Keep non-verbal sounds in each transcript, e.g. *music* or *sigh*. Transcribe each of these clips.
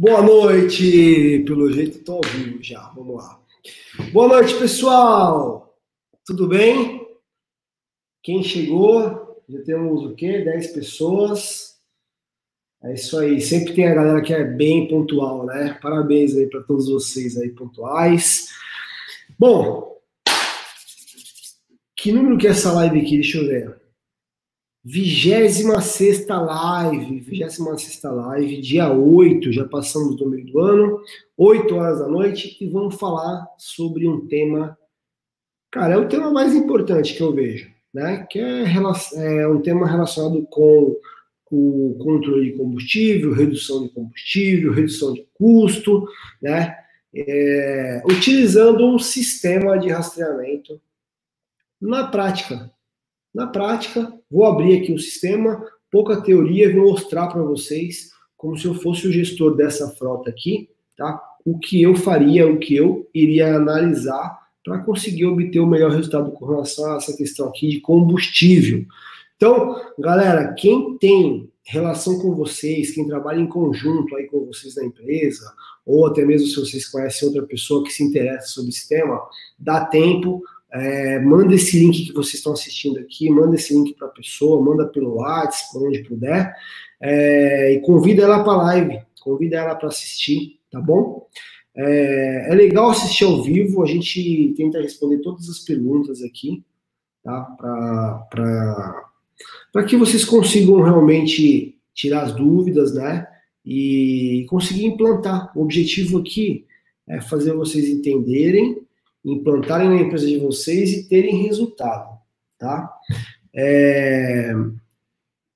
Boa noite! Pelo jeito estou ao vivo já, vamos lá. Boa noite, pessoal! Tudo bem? Quem chegou? Já temos o quê? 10 pessoas. É isso aí. Sempre tem a galera que é bem pontual, né? Parabéns aí para todos vocês aí pontuais. Bom, que número que é essa live aqui? Deixa eu ver. 26 live, 26 live, dia 8, já passamos do meio do ano, 8 horas da noite, e vamos falar sobre um tema, cara, é o tema mais importante que eu vejo, né? Que é, é um tema relacionado com o controle de combustível, redução de combustível, redução de custo, né? É, utilizando um sistema de rastreamento na prática, na prática, vou abrir aqui o sistema, pouca teoria, vou mostrar para vocês como se eu fosse o gestor dessa frota aqui, tá? O que eu faria, o que eu iria analisar para conseguir obter o melhor resultado com relação a essa questão aqui de combustível. Então, galera, quem tem relação com vocês, quem trabalha em conjunto aí com vocês na empresa, ou até mesmo se vocês conhecem outra pessoa que se interessa sobre esse tema, dá tempo, é, manda esse link que vocês estão assistindo aqui, manda esse link para a pessoa, manda pelo WhatsApp, por onde puder, é, e convida ela para a live, convida ela para assistir, tá bom? É, é, legal assistir ao vivo, a gente tenta responder todas as perguntas aqui, tá? Para que vocês consigam realmente tirar as dúvidas, né? E conseguir implantar. O objetivo aqui é fazer vocês entenderem implantarem na empresa de vocês e terem resultado, tá? É,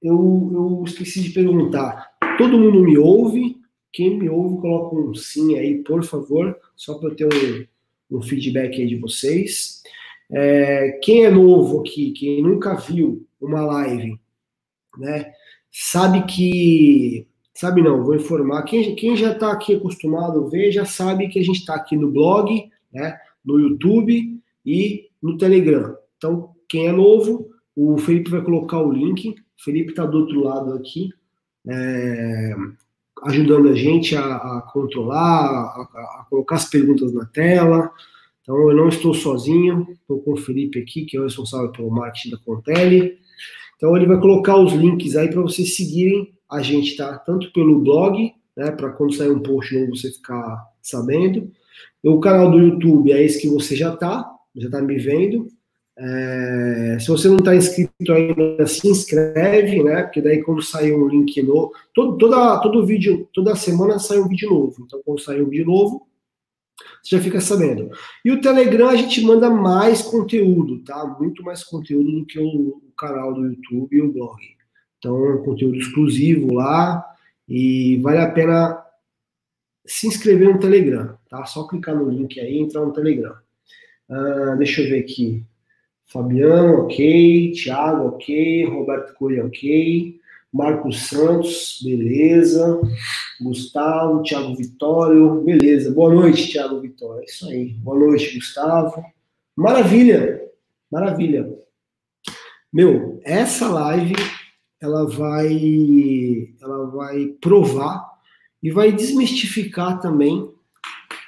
eu, eu esqueci de perguntar. Todo mundo me ouve? Quem me ouve, coloca um sim aí, por favor, só para eu ter um, um, feedback aí de vocês. É, quem é novo aqui, quem nunca viu uma live, né, sabe que. Sabe não, vou informar. Quem, quem já está aqui acostumado a ver, já sabe que a gente está aqui no blog, né? No YouTube e no Telegram. Então, quem é novo, o Felipe vai colocar o link. O Felipe está do outro lado aqui, é, ajudando a gente a, a controlar, a, a, colocar as perguntas na tela. Então, eu não estou sozinho, estou com o Felipe aqui, que é o responsável pelo marketing da Contele. Então, ele vai colocar os links aí para vocês seguirem a gente, tá? Tanto pelo blog, né, para quando sair um post novo você ficar sabendo, o canal do YouTube é esse que você já está, já está me vendo. É, se você não está inscrito ainda, se inscreve, né? Porque daí quando sair um link novo, todo, toda, todo vídeo, toda semana sai um vídeo novo. Então, quando sair um vídeo novo, você já fica sabendo. E o Telegram a gente manda mais conteúdo, tá? Muito mais conteúdo do que o, o canal do YouTube e o blog. Então, conteúdo exclusivo lá e vale a pena se inscrever no Telegram, tá? Só clicar no link aí e entrar no Telegram. Uh, deixa eu ver aqui. Fabiano, ok. Thiago, ok. Roberto Coelho, ok. Marcos Santos, beleza. Gustavo, Thiago Vitório, beleza. Boa noite, Thiago Vitório. É isso aí. Boa noite, Gustavo. Maravilha, maravilha. Meu, essa live ela vai, ela vai provar e vai desmistificar também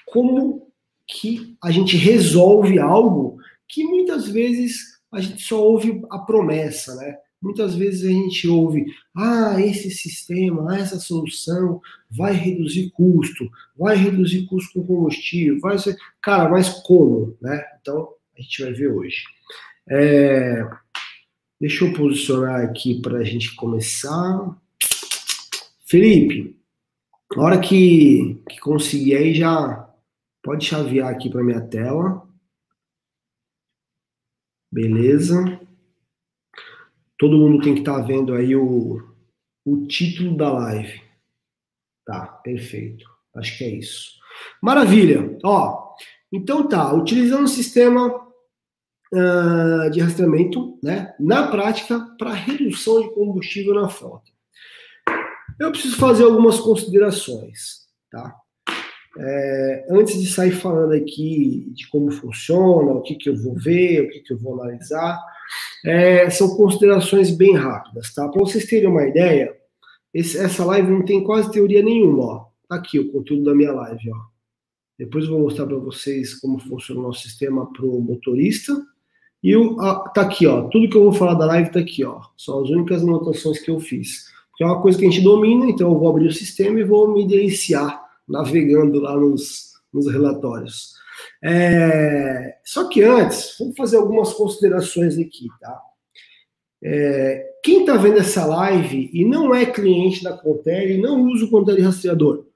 como que a gente resolve algo que muitas vezes a gente só ouve a promessa, né? Muitas vezes a gente ouve, ah, esse sistema, essa solução vai reduzir custo, vai reduzir custo com combustível, vai ser. Cara, mas como, né? Então, a gente vai ver hoje. É... Deixa eu posicionar aqui para a gente começar. Felipe, na hora que, que conseguir aí, já pode chavear aqui para minha tela. Beleza. Todo mundo tem que estar tá vendo aí o, o título da live. Tá, perfeito. Acho que é isso. Maravilha. Ó, então tá, utilizando o sistema uh, de rastreamento, né, na prática, para redução de combustível na frota. Eu preciso fazer algumas considerações, tá? É, antes de sair falando aqui de como funciona, o que, que eu vou ver, o que, que eu vou analisar, é, são considerações bem rápidas, tá? Para vocês terem uma ideia, esse, essa live não tem quase teoria nenhuma, ó. tá aqui o conteúdo da minha live, ó. Depois eu vou mostrar para vocês como funciona o nosso sistema para o motorista. E o, tá aqui, ó. Tudo que eu vou falar da live tá aqui, ó. São as únicas anotações que eu fiz. Que é uma coisa que a gente domina, então eu vou abrir o sistema e vou me deliciar navegando lá nos, nos relatórios. É, só que antes, vamos fazer algumas considerações aqui, tá? É, quem está vendo essa live e não é cliente da Contele e não usa o Contele rastreador,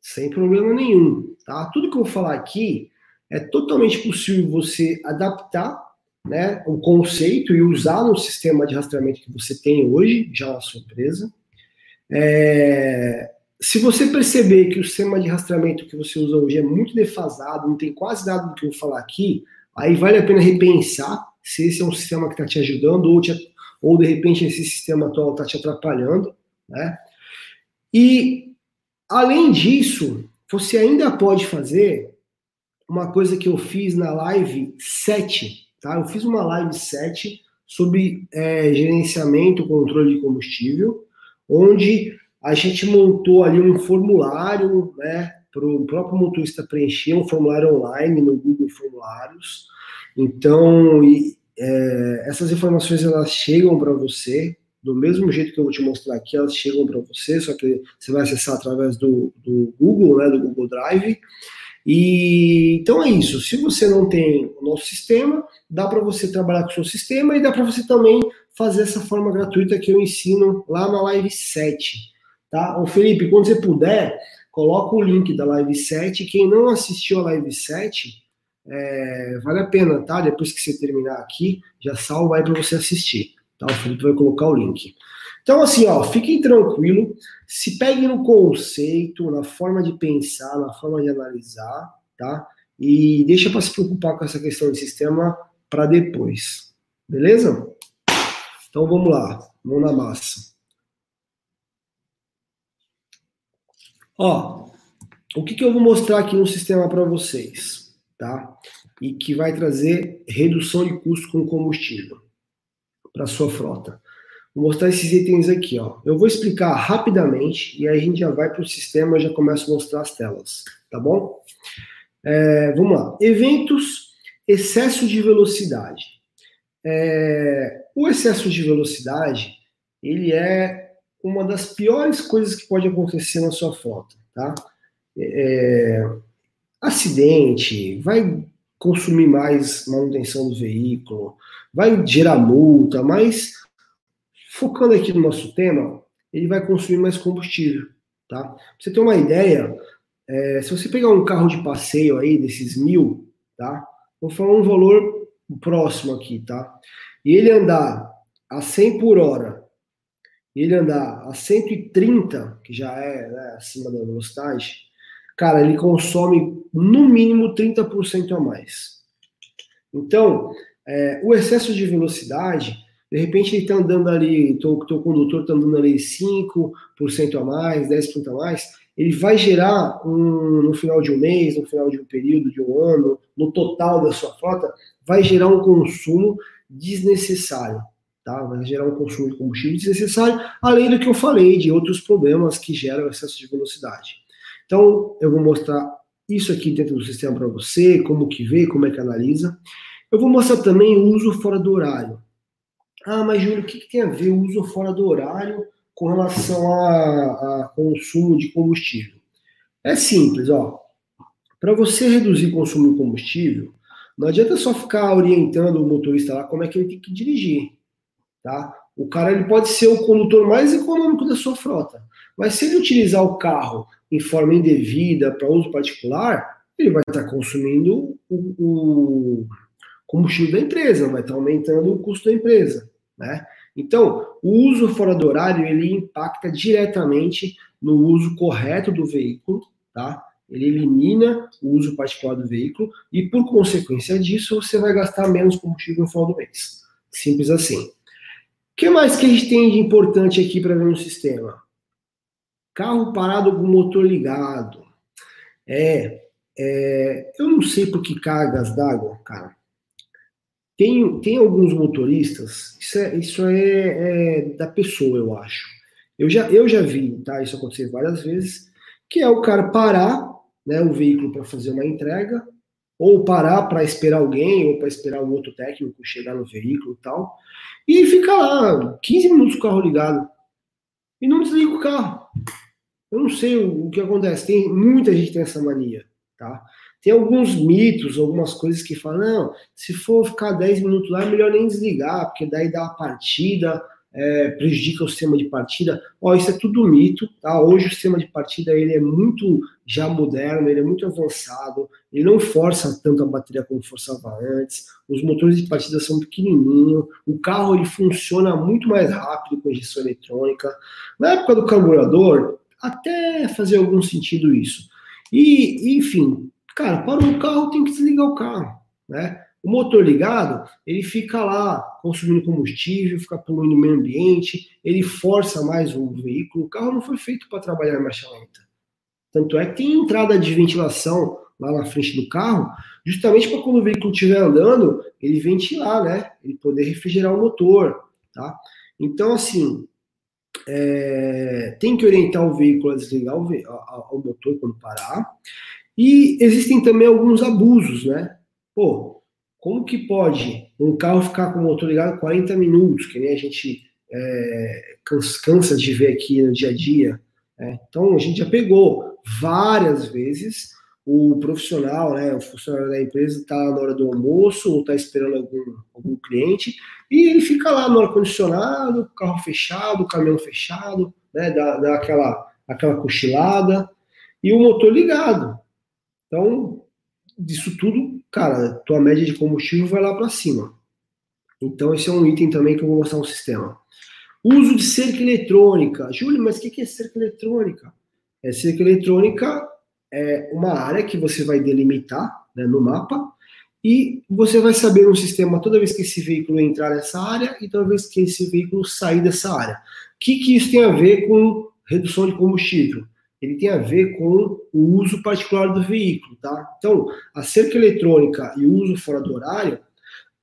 sem problema nenhum, tá? Tudo que eu vou falar aqui é totalmente possível você adaptar né, o conceito e usar no sistema de rastreamento que você tem hoje, já na sua empresa. É, se você perceber que o sistema de rastreamento que você usa hoje é muito defasado, não tem quase nada do que eu falar aqui, aí vale a pena repensar se esse é um sistema que está te ajudando ou, te, ou de repente esse sistema atual está te atrapalhando, né? E além disso, você ainda pode fazer uma coisa que eu fiz na live 7, tá? Eu fiz uma live 7 sobre é, gerenciamento, controle de combustível, onde a gente montou ali um formulário, né, para o próprio motorista preencher, um formulário online no Google Formulários. Então, e, é, essas informações elas chegam para você do mesmo jeito que eu vou te mostrar aqui, elas chegam para você, só que você vai acessar através do, do Google, né, do Google Drive. E então é isso. Se você não tem o nosso sistema, dá para você trabalhar com o seu sistema e dá para você também fazer essa forma gratuita que eu ensino lá na Live 7. Tá? Ô Felipe, quando você puder, coloca o link da Live 7. Quem não assistiu a Live 7, é, vale a pena, tá? Depois que você terminar aqui, já salva aí para você assistir. Tá? O Felipe vai colocar o link. Então, assim, ó, fiquem tranquilos, se peguem no conceito, na forma de pensar, na forma de analisar, tá? E deixa para se preocupar com essa questão de sistema para depois. Beleza? Então vamos lá, mão na massa. Ó, o que, que eu vou mostrar aqui no sistema para vocês, tá? E que vai trazer redução de custo com combustível para sua frota. Vou mostrar esses itens aqui, ó. Eu vou explicar rapidamente e aí a gente já vai para o sistema e já começa a mostrar as telas, tá bom? É, vamos lá. Eventos, excesso de velocidade. É, o excesso de velocidade, ele é uma das piores coisas que pode acontecer na sua frota, tá? É, acidente, vai consumir mais manutenção do veículo, vai gerar multa, mas focando aqui no nosso tema, ele vai consumir mais combustível, tá? Pra você ter uma ideia, é, se você pegar um carro de passeio aí, desses mil, tá? Vou falar um valor próximo aqui, tá? E ele andar a 100 por hora ele andar a 130, que já é né, acima da velocidade, cara, ele consome no mínimo 30% a mais. Então, é, o excesso de velocidade, de repente ele está andando ali, o teu condutor está andando ali 5% a mais, 10% a mais, ele vai gerar um, no final de um mês, no final de um período, de um ano, no total da sua frota, vai gerar um consumo desnecessário tá? vai gerar um consumo de combustível desnecessário, além do que eu falei de outros problemas que geram excesso de velocidade. Então, eu vou mostrar isso aqui dentro do sistema para você, como que vê, como é que analisa. Eu vou mostrar também o uso fora do horário. Ah, mas Júlio, o que, que tem a ver o uso fora do horário com relação a, a consumo de combustível? É simples, ó. Para você reduzir o consumo de combustível, não adianta só ficar orientando o motorista lá como é que ele tem que dirigir. Tá? O cara ele pode ser o condutor mais econômico da sua frota, mas se ele utilizar o carro em forma indevida para uso particular, ele vai estar tá consumindo o, o, combustível da empresa, vai estar tá aumentando o custo da empresa, né? Então, o uso fora do horário ele impacta diretamente no uso correto do veículo, tá? Ele elimina o uso particular do veículo e, por consequência disso, você vai gastar menos combustível no final do mês. Simples assim que mais que a gente tem de importante aqui para ver no sistema? Carro parado com motor ligado. É, é, eu não sei por que cargas d'água, cara. Tem, tem alguns motoristas, isso é, isso é, é, da pessoa, eu acho. Eu já, eu já vi tá, isso acontecer várias vezes, que é o cara parar né, o veículo para fazer uma entrega, ou parar para esperar alguém, ou para esperar um outro técnico chegar no veículo e tal, e ficar lá 15 minutos com o carro ligado. E não desliga o carro. Eu não sei o, o que acontece. Tem muita gente tem essa mania, tá? Tem alguns mitos, algumas coisas que falam, não, se for ficar 10 minutos lá, é melhor nem desligar, porque daí dá a partida, é, prejudica o sistema de partida. Ó, isso é tudo mito, tá? Hoje o sistema de partida ele é muito já moderno, ele é muito avançado, ele não força tanto a bateria como forçava antes. Os motores de partida são pequenininhos, o carro ele funciona muito mais rápido com injeção eletrônica. Na época do carburador, até fazia algum sentido isso. E, enfim, cara, parou o carro, tem que desligar o carro, né? O motor ligado, ele fica lá consumindo combustível, fica poluindo o meio ambiente, ele força mais o veículo. O carro não foi feito para trabalhar em marcha lenta. Tanto é que tem entrada de ventilação lá na frente do carro, justamente para quando o veículo estiver andando, ele ventilar, né? Ele poder refrigerar o motor, tá? Então, assim, é, tem que orientar o veículo a desligar o, o motor quando parar. E existem também alguns abusos, né? Pô, como que pode um carro ficar com o motor ligado 40 minutos, que nem a gente é, cansa de ver aqui no dia a dia? Né? Então, a gente já pegou várias vezes o profissional, né, o funcionário da empresa está na hora do almoço ou está esperando algum, algum cliente e ele fica lá no ar-condicionado, carro fechado, caminhão fechado, né, dá, dá aquela, aquela cochilada e o motor ligado. Então, disso tudo cara, tua média de combustível vai lá para cima. Então, esse é um item também que eu vou mostrar no sistema. Uso de cerca eletrônica. Júlio, mas o que é cerca eletrônica? É, cerca eletrônica é uma área que você vai delimitar né, no mapa e você vai saber no sistema toda vez que esse veículo entrar nessa área e toda vez que esse veículo sair dessa área. O que, que isso tem a ver com redução de combustível? Ele tem a ver com o uso particular do veículo, tá? Então, a cerca eletrônica e o uso fora do horário,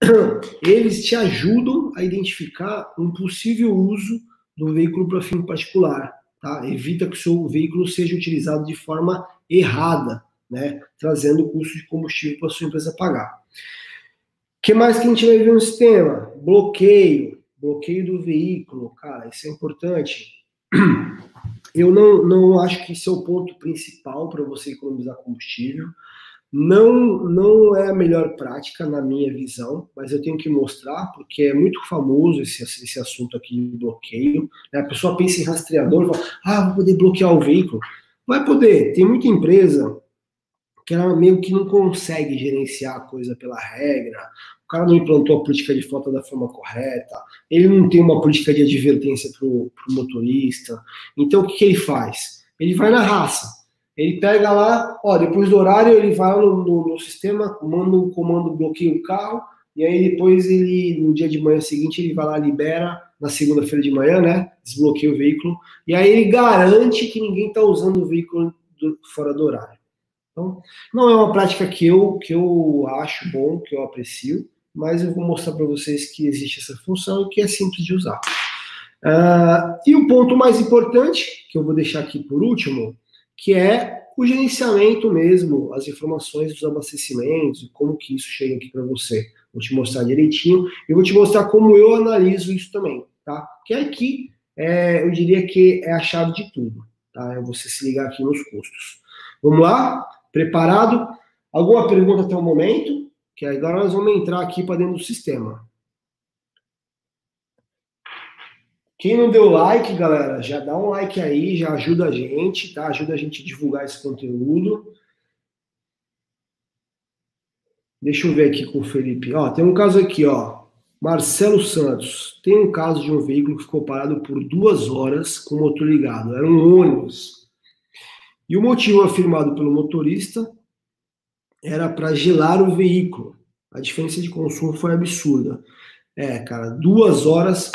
*clears throat* eles te ajudam a identificar um possível uso do veículo para fim particular, tá? Evita que o seu veículo seja utilizado de forma errada, né? Trazendo custo de combustível para a sua empresa pagar. O que mais que a gente vai ver no sistema? Bloqueio, bloqueio do veículo, cara, isso é importante. *clears throat* Eu não, não acho que isso é o ponto principal para você economizar combustível. Não, não é a melhor prática, na minha visão, mas eu tenho que mostrar, porque é muito famoso esse, esse assunto aqui de bloqueio. Né? A pessoa pensa em rastreador fala, ah, vou poder bloquear o veículo. Vai poder. Tem muita empresa que ela meio que não consegue gerenciar a coisa pela regra, cara não implantou a política de frota da forma correta, ele não tem uma política de advertência para o motorista. Então, o que, que, ele faz? Ele vai na raça. Ele pega lá, ó, depois do horário, ele vai no, no, no sistema, manda um comando, bloqueia o carro, e aí depois ele, no dia de manhã seguinte, ele vai lá, libera, na segunda-feira de manhã, né? Desbloqueia o veículo, e aí ele garante que ninguém está usando o veículo do, fora do horário. Então, não é uma prática que eu, que eu acho bom, que eu aprecio, mas eu vou mostrar para vocês que existe essa função e que é simples de usar. Uh, e o ponto mais importante, que eu vou deixar aqui por último, que é o gerenciamento mesmo, as informações dos abastecimentos, como que isso chega aqui para você. Vou te mostrar direitinho e vou te mostrar como eu analiso isso também, tá? Que aqui, é, eu diria que é a chave de tudo, tá? É você se ligar aqui nos custos. Vamos lá? Preparado? Alguma pergunta até o momento? Que agora nós vamos entrar aqui para dentro do sistema. Quem não deu like, galera, já dá um like aí, já ajuda a gente, tá? Ajuda a gente a divulgar esse conteúdo. Deixa eu ver aqui com o Felipe. Ó, tem um caso aqui, ó. Marcelo Santos. Tem um caso de um veículo que ficou parado por duas horas com o motor ligado. Era um ônibus. E o motivo afirmado pelo motorista era para gelar o veículo. A diferença de consumo foi absurda. É, cara, duas horas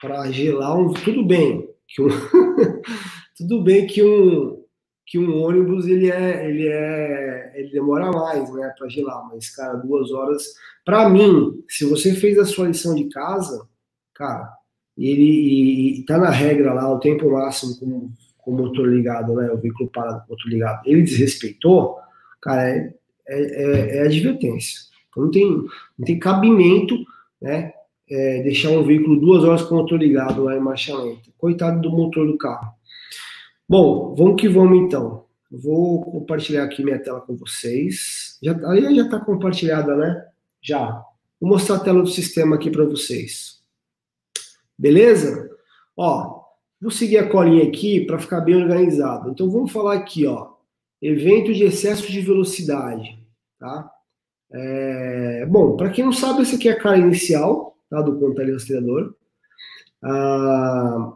para gelar um. Tudo bem que um, *laughs* tudo bem que um que um ônibus ele é ele é ele demora mais, né, para gelar. Mas cara, duas horas. Para mim, se você fez a sua lição de casa, cara, ele e, e tá na regra lá o tempo máximo como com o motor ligado, né? O veículo parado com o motor ligado, ele desrespeitou, cara, é, é, é, é advertência. Então não tem, não tem cabimento, né? É, deixar um veículo duas horas com o motor ligado lá em marcha lenta. Coitado do motor do carro. Bom, vamos que vamos então. Vou compartilhar aqui minha tela com vocês. Já, aí já está compartilhada, né? Já. Vou mostrar a tela do sistema aqui para vocês. Beleza? Ó, vou seguir a colinha aqui para ficar bem organizado. Então vamos falar aqui, ó. Evento de excesso de velocidade, tá? É, bom, para quem não sabe, essa aqui é a cara inicial tá, do controle rastreador. Ah,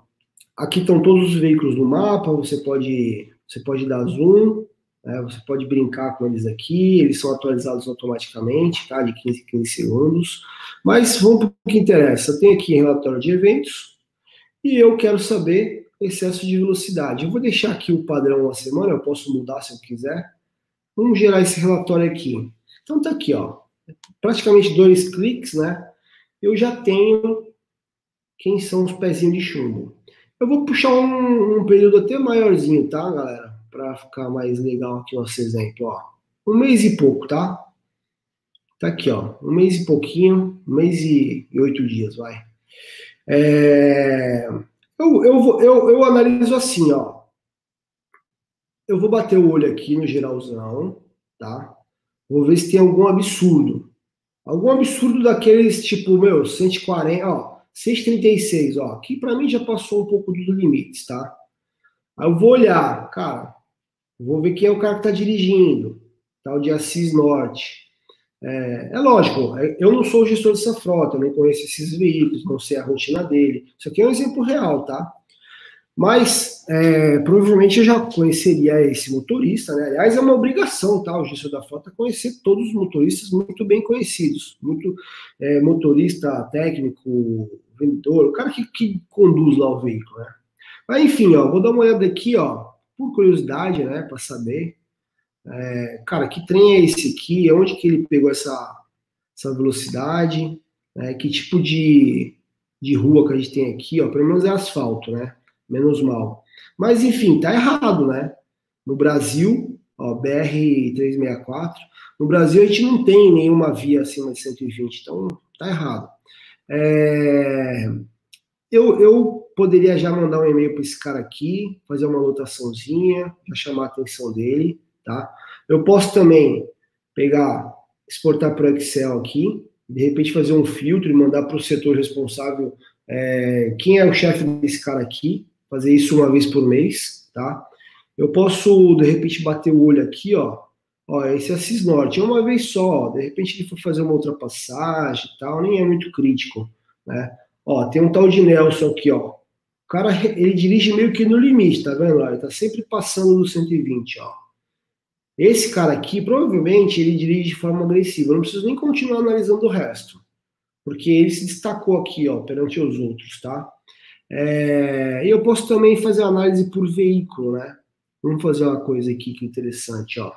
aqui estão todos os veículos no mapa, você pode, você pode dar zoom, né, você pode brincar com eles aqui, eles são atualizados automaticamente, tá, de 15 em 15 segundos. Mas vamos para o que interessa. Tem aqui relatório de eventos e eu quero saber excesso de velocidade. Eu vou deixar aqui o padrão uma semana, eu posso mudar se eu quiser. Vamos gerar esse relatório aqui. Então tá aqui, ó. Praticamente dois cliques, né? Eu já tenho quem são os pezinhos de chumbo. Eu vou puxar um, um período até maiorzinho, tá, galera? Para ficar mais legal aqui nosso exemplo, ó. Um mês e pouco, tá? Tá aqui, ó. Um mês e pouquinho, um mês e, e oito dias, vai. É... Eu, eu, eu, eu analiso assim, ó. Eu vou bater o olho aqui no geralzão, tá? Vou ver se tem algum absurdo. Algum absurdo daqueles, tipo, meu, 140, ó, 636, ó, que para mim já passou um pouco dos limites, tá? Aí eu vou olhar, cara, vou ver quem é o cara que tá dirigindo, tá? O de Assis Norte. É, é, lógico, eu não sou gestor dessa frota, não conheço esses veículos, não sei a rotina dele. Isso aqui é um exemplo real, tá? Mas é, provavelmente eu já conheceria esse motorista, né? Aliás, é uma obrigação, tá? O gestor da frota conhecer todos os motoristas muito bem conhecidos, muito é, motorista, técnico, vendedor, o cara que, que, conduz lá o veículo, né? Mas enfim, ó, vou dar uma olhada aqui, ó, por curiosidade, né, para saber, é, cara, que trem é esse aqui? Onde que ele pegou essa, essa velocidade? Né? Que tipo de, de rua que a gente tem aqui? Ó, pelo menos é asfalto, né? menos mal. Mas, enfim, tá errado, né? No Brasil, ó, BR-364, no Brasil a gente não tem nenhuma via acima de 120, então tá errado. É... Eu, eu poderia já mandar um e-mail para esse cara aqui, fazer uma anotaçãozinha, já chamar a atenção dele, tá? Eu posso também pegar, exportar para o Excel aqui, de repente fazer um filtro e mandar para o setor responsável é, quem é o chefe desse cara aqui, fazer isso uma vez por mês, tá? Eu posso, de repente, bater o olho aqui, ó. Ó, esse é Assis Norte, é uma vez só. De repente ele for fazer uma ultrapassagem e tal, nem é muito crítico, né? Ó, tem um tal de Nelson aqui, ó. O cara, ele dirige meio que no limite, tá vendo? Ele tá sempre passando do 120, ó. Esse cara aqui, provavelmente, ele dirige de forma agressiva. Eu não preciso nem continuar analisando o resto. Porque ele se destacou aqui, ó, perante os outros, tá? É, eu posso também fazer análise por veículo, né? Vamos fazer uma coisa aqui que é interessante, ó.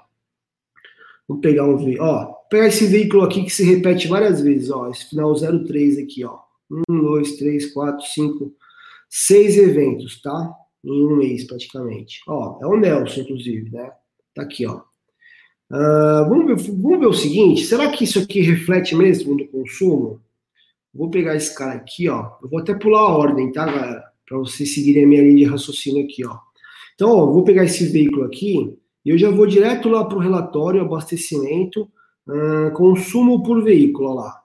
Vamos pegar um veículo, ó. Pegar esse veículo aqui que se repete várias vezes, ó. Esse final 03 aqui, ó. Um, dois, três, quatro, cinco, seis eventos, tá? Em um mês, praticamente. Ó, é o Nelson, inclusive, né? Tá aqui, ó. Uh, vamos, ver, vamos ver o seguinte: será que isso aqui reflete mesmo no consumo? Vou pegar esse cara aqui, ó. Eu vou até pular a ordem, tá, galera? Para vocês seguirem a minha linha de raciocínio aqui, ó. Então, ó, vou pegar esse veículo aqui e eu já vou direto lá para o relatório abastecimento, uh, consumo por veículo, ó lá.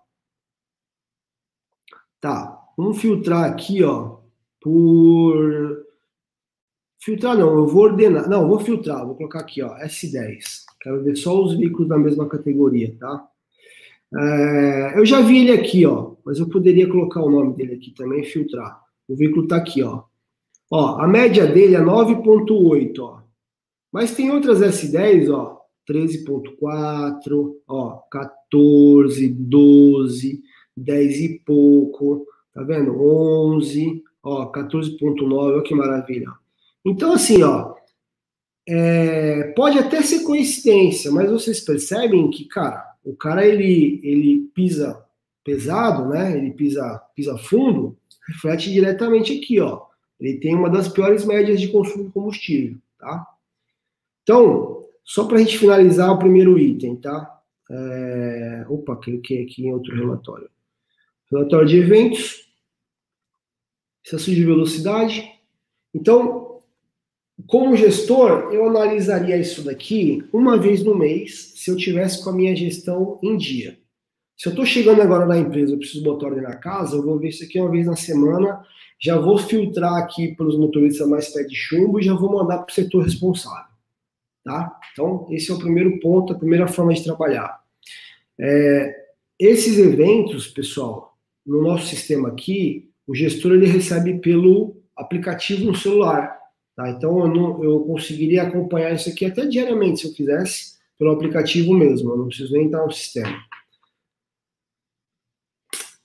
Tá, vamos filtrar aqui, ó, por... Filtrar não, eu vou ordenar. Não, vou filtrar, vou colocar aqui, ó, S10. Quero ver só os veículos da mesma categoria, tá? É, eu já vi ele aqui, ó, mas eu poderia colocar o nome dele aqui também e filtrar. O veículo está aqui, ó. Ó, a média dele é 9.8, ó. Mas tem outras S10, ó, 13.4, ó, 14, 12, 10 e pouco, tá vendo? 11, ó, 14.9, olha que maravilha. Então, assim, ó, é, pode até ser coincidência, mas vocês percebem que, cara, o cara ele, ele pisa pesado, né? Ele pisa, pisa fundo, reflete diretamente aqui, ó. ele tem uma das piores médias de consumo de combustível, tá? Então, só para a gente finalizar o primeiro item, tá? É... Opa, cliquei aqui em outro relatório. Relatório de eventos, excesso de velocidade. Então, como gestor, eu analisaria isso daqui uma vez no mês, se eu tivesse com a minha gestão em dia. Se eu estou chegando agora na empresa, eu preciso botar ordem na casa, eu vou ver isso aqui uma vez na semana, já vou filtrar aqui pelos motoristas mais pé de chumbo e já vou mandar para o setor responsável. Tá? Então, esse é o primeiro ponto, a primeira forma de trabalhar. É, esses eventos, pessoal, no nosso sistema aqui, o gestor ele recebe pelo aplicativo no celular. Tá? Então, eu, não, eu conseguiria acompanhar isso aqui até diariamente, se eu quisesse, pelo aplicativo mesmo. Eu não preciso nem entrar no sistema.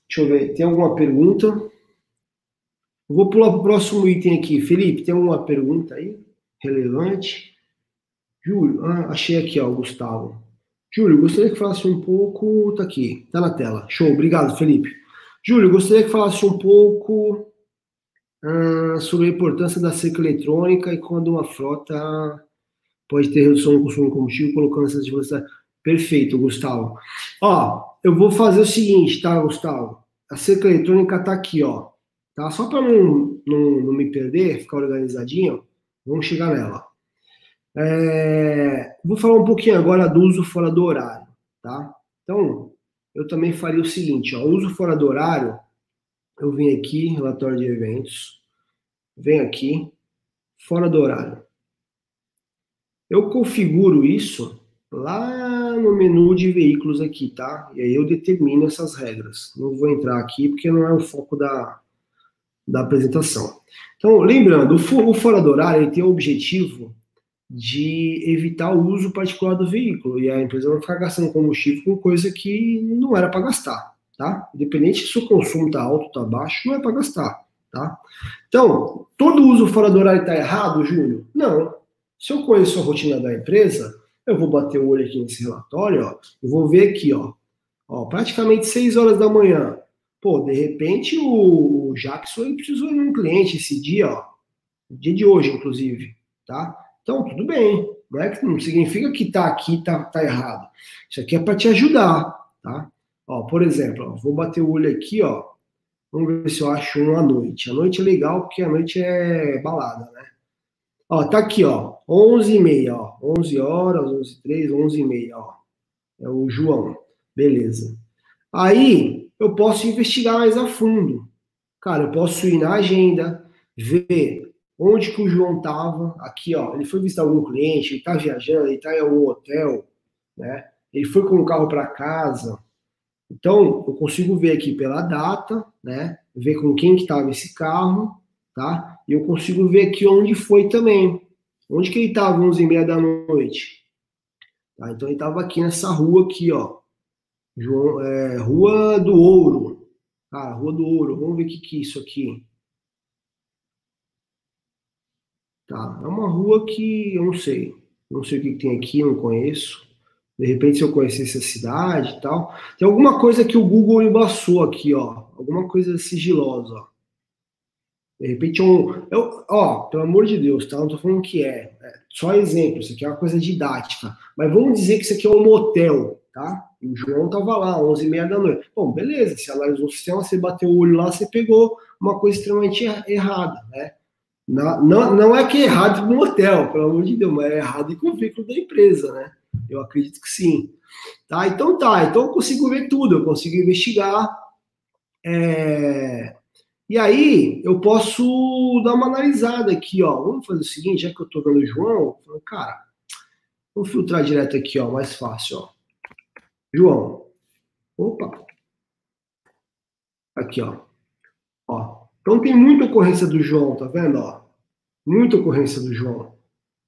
Deixa eu ver, tem alguma pergunta? Eu vou pular para o próximo item aqui. Felipe, tem alguma pergunta aí? Relevante? Júlio, ah, achei aqui, ó, Gustavo. Júlio, gostaria que falasse um pouco. Tá aqui, tá na tela. Show, obrigado, Felipe. Júlio, gostaria que falasse um pouco ah, sobre a importância da seca eletrônica e quando uma frota pode ter redução no consumo de combustível colocando essas velocidades. Perfeito, Gustavo. Ó, eu vou fazer o seguinte, tá, Gustavo? A cerca eletrônica tá aqui, ó. Tá? Só para não, não, não, me perder, ficar organizadinho, vamos chegar nela. É, vou falar um pouquinho agora do uso fora do horário, tá? Então, eu também faria o seguinte, ó, uso fora do horário, eu venho aqui, relatório de eventos, venho aqui, fora do horário. Eu configuro isso lá no menu de veículos aqui, tá? E aí eu determino essas regras. Não vou entrar aqui porque não é o foco da, da apresentação. Então, lembrando, o fora do horário tem o objetivo de evitar o uso particular do veículo e a empresa não ficar gastando combustível com coisa que não era para gastar, tá? Independente se o consumo está alto ou está baixo, não é para gastar, tá? Então, todo uso fora do horário está errado, Júlio? Não. Se eu conheço a rotina da empresa, eu vou bater o olho aqui nesse relatório, ó, eu vou ver aqui, ó, ó, praticamente 6 horas da manhã. Pô, de repente o Jackson precisou de um cliente esse dia, ó, dia de hoje, inclusive, tá? Então, tudo bem, não é que não significa que tá aqui tá, tá errado. Isso aqui é para te ajudar, tá? Ó, por exemplo, ó, vou bater o olho aqui, ó. Vamos ver se eu acho um à noite. A noite é legal porque a noite é balada, né? Ó, tá aqui, ó, 11 e meia, ó, 11 horas, 11 3, 11 e meia, ó. É o João. Beleza. Aí, eu posso investigar mais a fundo. Cara, eu posso ir na agenda, ver onde que o João tava. Aqui, ó, ele foi visitar algum cliente, ele tá viajando, ele tá em algum hotel, né? Ele foi com o carro para casa. Então, eu consigo ver aqui pela data, né? Ver com quem que tava esse carro, tá? E eu consigo ver aqui onde foi também. Onde que ele estava, 11 e meia da noite? Tá? Então ele estava aqui nessa rua aqui, ó. João, é, rua do Ouro. Ah, Rua do Ouro. Vamos ver o que, que é isso aqui. Tá, é uma rua que eu não sei. Não sei o que, que tem aqui, não conheço. De repente, se eu conhecesse a cidade e tal. Tem alguma coisa que o Google embaçou aqui, ó. Alguma coisa sigilosa, ó. De repente, um, eu, ó, pelo amor de Deus, tá? Não tô falando que é, é. Só exemplo, isso aqui é uma coisa didática. Mas vamos dizer que isso aqui é um motel, tá? E o João tava lá, 11 e meia da noite. Bom, beleza, você analisou o sistema, você bateu o olho lá, você pegou uma coisa extremamente errada, né? Não, não, não é que é errado no motel, pelo amor de Deus, mas é errado em currículo da empresa, né? Eu acredito que sim. Tá, então tá, então eu consigo ver tudo, eu consigo investigar, é, e aí, eu posso dar uma analisada aqui, ó. Vamos fazer o seguinte, já que eu tô vendo o João, cara, vou filtrar direto aqui, ó, mais fácil, ó. João. Opa. Aqui, ó. Ó. Então tem muita ocorrência do João, tá vendo, ó? Muita ocorrência do João.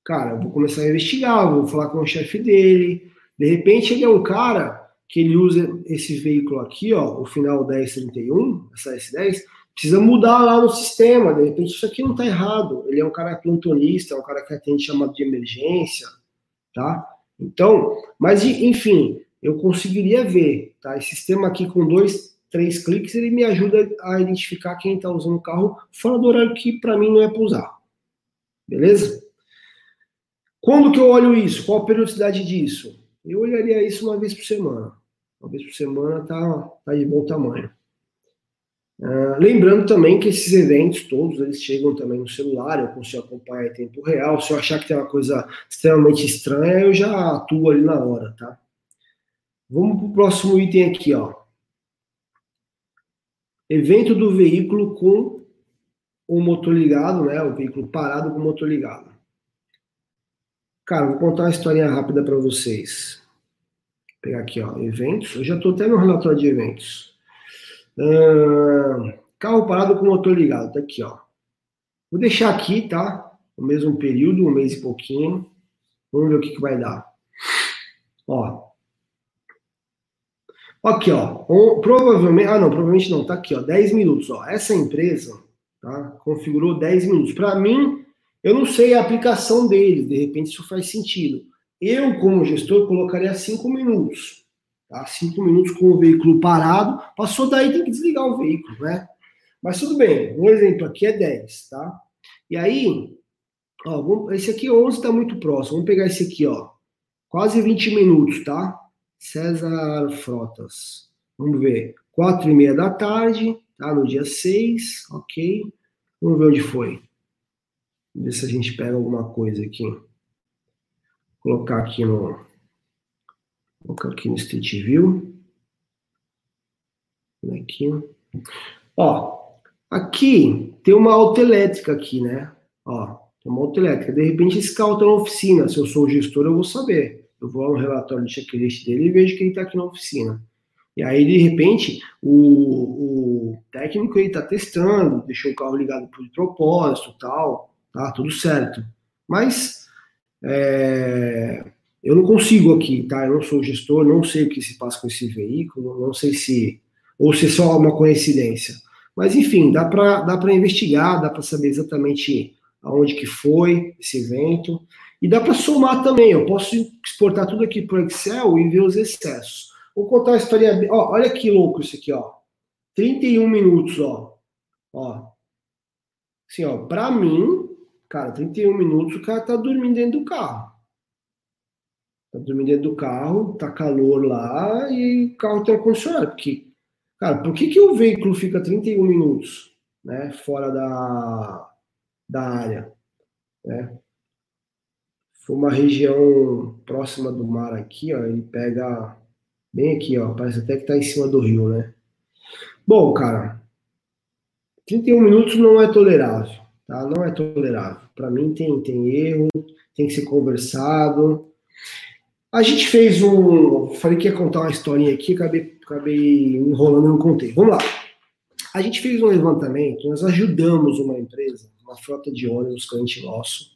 Cara, eu vou começar a investigar, vou falar com o chefe dele. De repente ele é um cara que ele usa esse veículo aqui, ó, o final 1031, essa S10, precisa mudar lá no sistema. De repente, isso aqui não está errado. Ele é um cara plantonista, é um cara que atende chamado de emergência, tá? Então, mas enfim, eu conseguiria ver, tá? Esse sistema aqui com dois três cliques, ele me ajuda a identificar quem está usando o carro fora do horário que para mim não é para usar. Beleza? Quando que eu olho isso? Qual a periodicidade disso? Eu olharia isso uma vez por semana. Uma vez por semana tá, tá de bom tamanho. Uh, lembrando também que esses eventos todos, eles chegam também no celular, eu consigo acompanhar em tempo real. Se eu achar que tem uma coisa extremamente estranha, eu já atuo ali na hora, tá? Vamos para o próximo item aqui, ó. Evento do veículo com o motor ligado, né? O veículo parado com o motor ligado. Cara, vou contar uma historinha rápida para vocês. Vou pegar aqui, ó, eventos. Eu já estou até no relatório de eventos. Uh, carro parado com motor ligado, tá aqui, ó. Vou deixar aqui, tá? O mesmo período, um mês e pouquinho. Vamos ver o que, que vai dar. Ó. Aqui, ó. Um, provavelmente. Ah, não, provavelmente não. Tá aqui, ó. 10 minutos, ó. Essa empresa, tá? Configurou 10 minutos. Para mim, eu não sei a aplicação deles. De repente, isso faz sentido. Eu, como gestor, colocaria 5 minutos. Tá? Cinco minutos com o veículo parado, passou daí tem que desligar o veículo, né? Mas tudo bem, um exemplo aqui é 10, tá? E aí, ó, esse aqui 11 está muito próximo, vamos pegar esse aqui, ó, quase 20 minutos, tá? César Frotas, vamos ver, 4 e meia da tarde, tá? No dia 6, ok? Vamos ver onde foi. Ver se a gente pega alguma coisa aqui. Vou colocar aqui no, Vou colocar aqui no Street View. Aqui. Ó, aqui tem uma auto elétrica aqui, né? Ó, tem uma auto elétrica. De repente esse carro está na oficina. Se eu sou gestor, eu vou saber. Eu vou no relatório de checklist dele e vejo que ele está aqui na oficina. E aí, de repente, o, o técnico ele está testando, deixou o carro ligado por propósito, tal, tá tudo certo. Mas é, eu não consigo aqui, tá? Eu não sou gestor, não sei o que se passa com esse veículo, não sei se ou se é só uma coincidência. Mas enfim, dá para dá para investigar, dá para saber exatamente aonde que foi esse evento e dá para somar também. Eu posso exportar tudo aqui para o Excel e ver os excessos. Vou contar a história. Ó, olha que louco isso aqui, ó. 31 minutos, ó. Ó. Assim, ó, para mim, cara, 31 minutos o cara tá dormindo dentro do carro. Tá dormindo dentro do carro, tá calor lá e o carro tem ar-condicionado. Porque, cara, por que, que o veículo fica 31 minutos né, fora da, da área? Né? Foi uma região próxima do mar aqui, ó, ele pega bem aqui, ó, parece até que tá em cima do rio, né? Bom, cara, 31 minutos não é tolerável, tá? Não é tolerável. Para mim tem, tem erro, tem que ser conversado. A gente fez um. Falei que ia contar uma historinha aqui, acabei, acabei enrolando e não contei. Vamos lá. A gente fez um levantamento, nós ajudamos uma empresa, uma frota de ônibus, cliente nosso,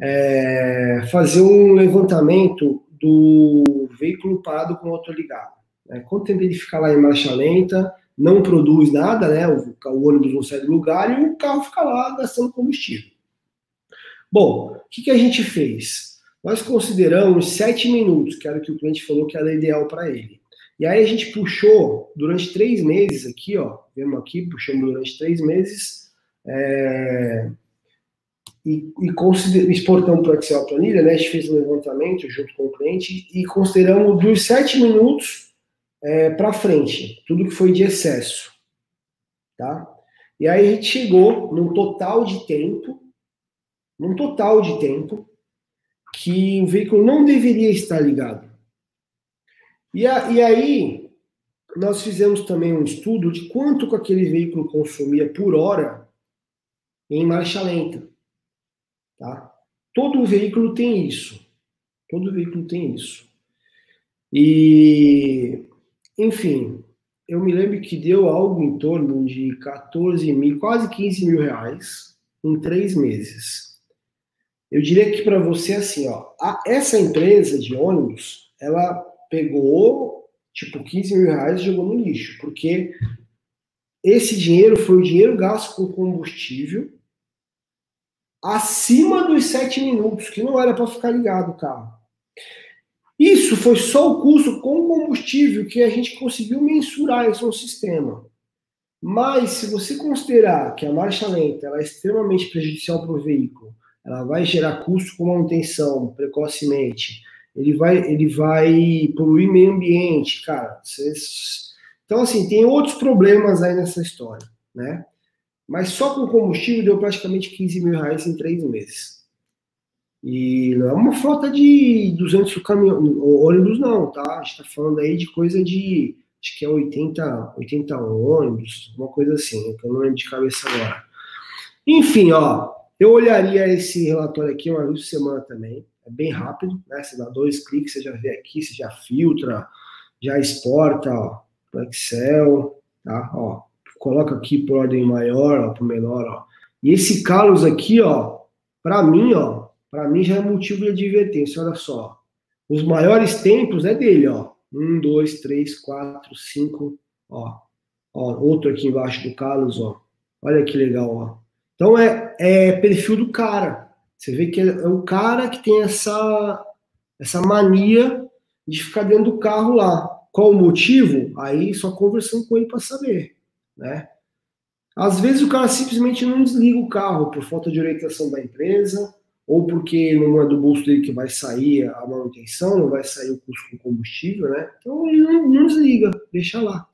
é, fazer um levantamento do veículo parado com motor ligado. Né? Quanto tempo ele fica lá em marcha lenta, não produz nada, né? O, o, ônibus não sai do lugar e o carro fica lá gastando combustível. Bom, o que, que a gente fez? Nós consideramos sete minutos, que era o que o cliente falou que era ideal para ele. E aí a gente puxou durante três meses aqui, ó, vemos aqui, puxamos durante três meses, é, e, e exportamos para o Excel planilha, né? A gente fez um levantamento junto com o cliente e consideramos dos sete minutos é, para frente, tudo que foi de excesso, tá? E aí a gente chegou num total de tempo, num total de tempo que o veículo não deveria estar ligado. E, a, e aí, nós fizemos também um estudo de quanto que aquele veículo consumia por hora em marcha lenta. Tá? Todo veículo tem isso. Todo veículo tem isso. E, enfim, eu me lembro que deu algo em torno de 14 mil, quase 15 mil reais em três meses. Eu diria que para você, assim, ó, a, essa empresa de ônibus, ela pegou, tipo, 15 mil reais e jogou no lixo, porque esse dinheiro foi o dinheiro gasto com combustível acima dos 7 minutos, que não era para ficar ligado o carro. Isso foi só o custo com combustível que a gente conseguiu mensurar em seu sistema. Mas se você considerar que a marcha lenta é extremamente prejudicial para o veículo, ela vai gerar custo com manutenção precocemente, ele vai, ele vai poluir meio ambiente, cara. Então, assim, tem outros problemas aí nessa história, né? Mas só com combustível deu praticamente 15 mil reais em três meses. E não é uma frota de 200 caminhões, ônibus não, tá? A gente tá falando aí de coisa de, acho que é 80, 80 ônibus, uma coisa assim, que eu não lembro de cabeça agora. Enfim, ó, eu olharia esse relatório aqui uma vez por semana também, é bem rápido, né? Você dá dois cliques, você já vê aqui, você já filtra, já exporta, ó, pro Excel, tá? Ó, coloca aqui por ordem maior, ó, por menor, ó. E esse Carlos aqui, ó, para mim, ó, para mim já é motivo de advertência, olha só. Os maiores tempos é dele, ó. Um, dois, três, quatro, cinco, ó. Ó, outro aqui embaixo do Carlos, ó. Olha que legal, ó. Então é, é perfil do cara. Você vê que é, o cara que tem essa, essa mania de ficar dentro do carro lá. Qual o motivo? Aí só conversando com ele para saber né? Às vezes o cara simplesmente não desliga o carro por falta de orientação da empresa, ou porque não é do bolso dele que vai sair a manutenção, não vai sair o custo com combustível, né? Então ele não, não desliga, deixa lá.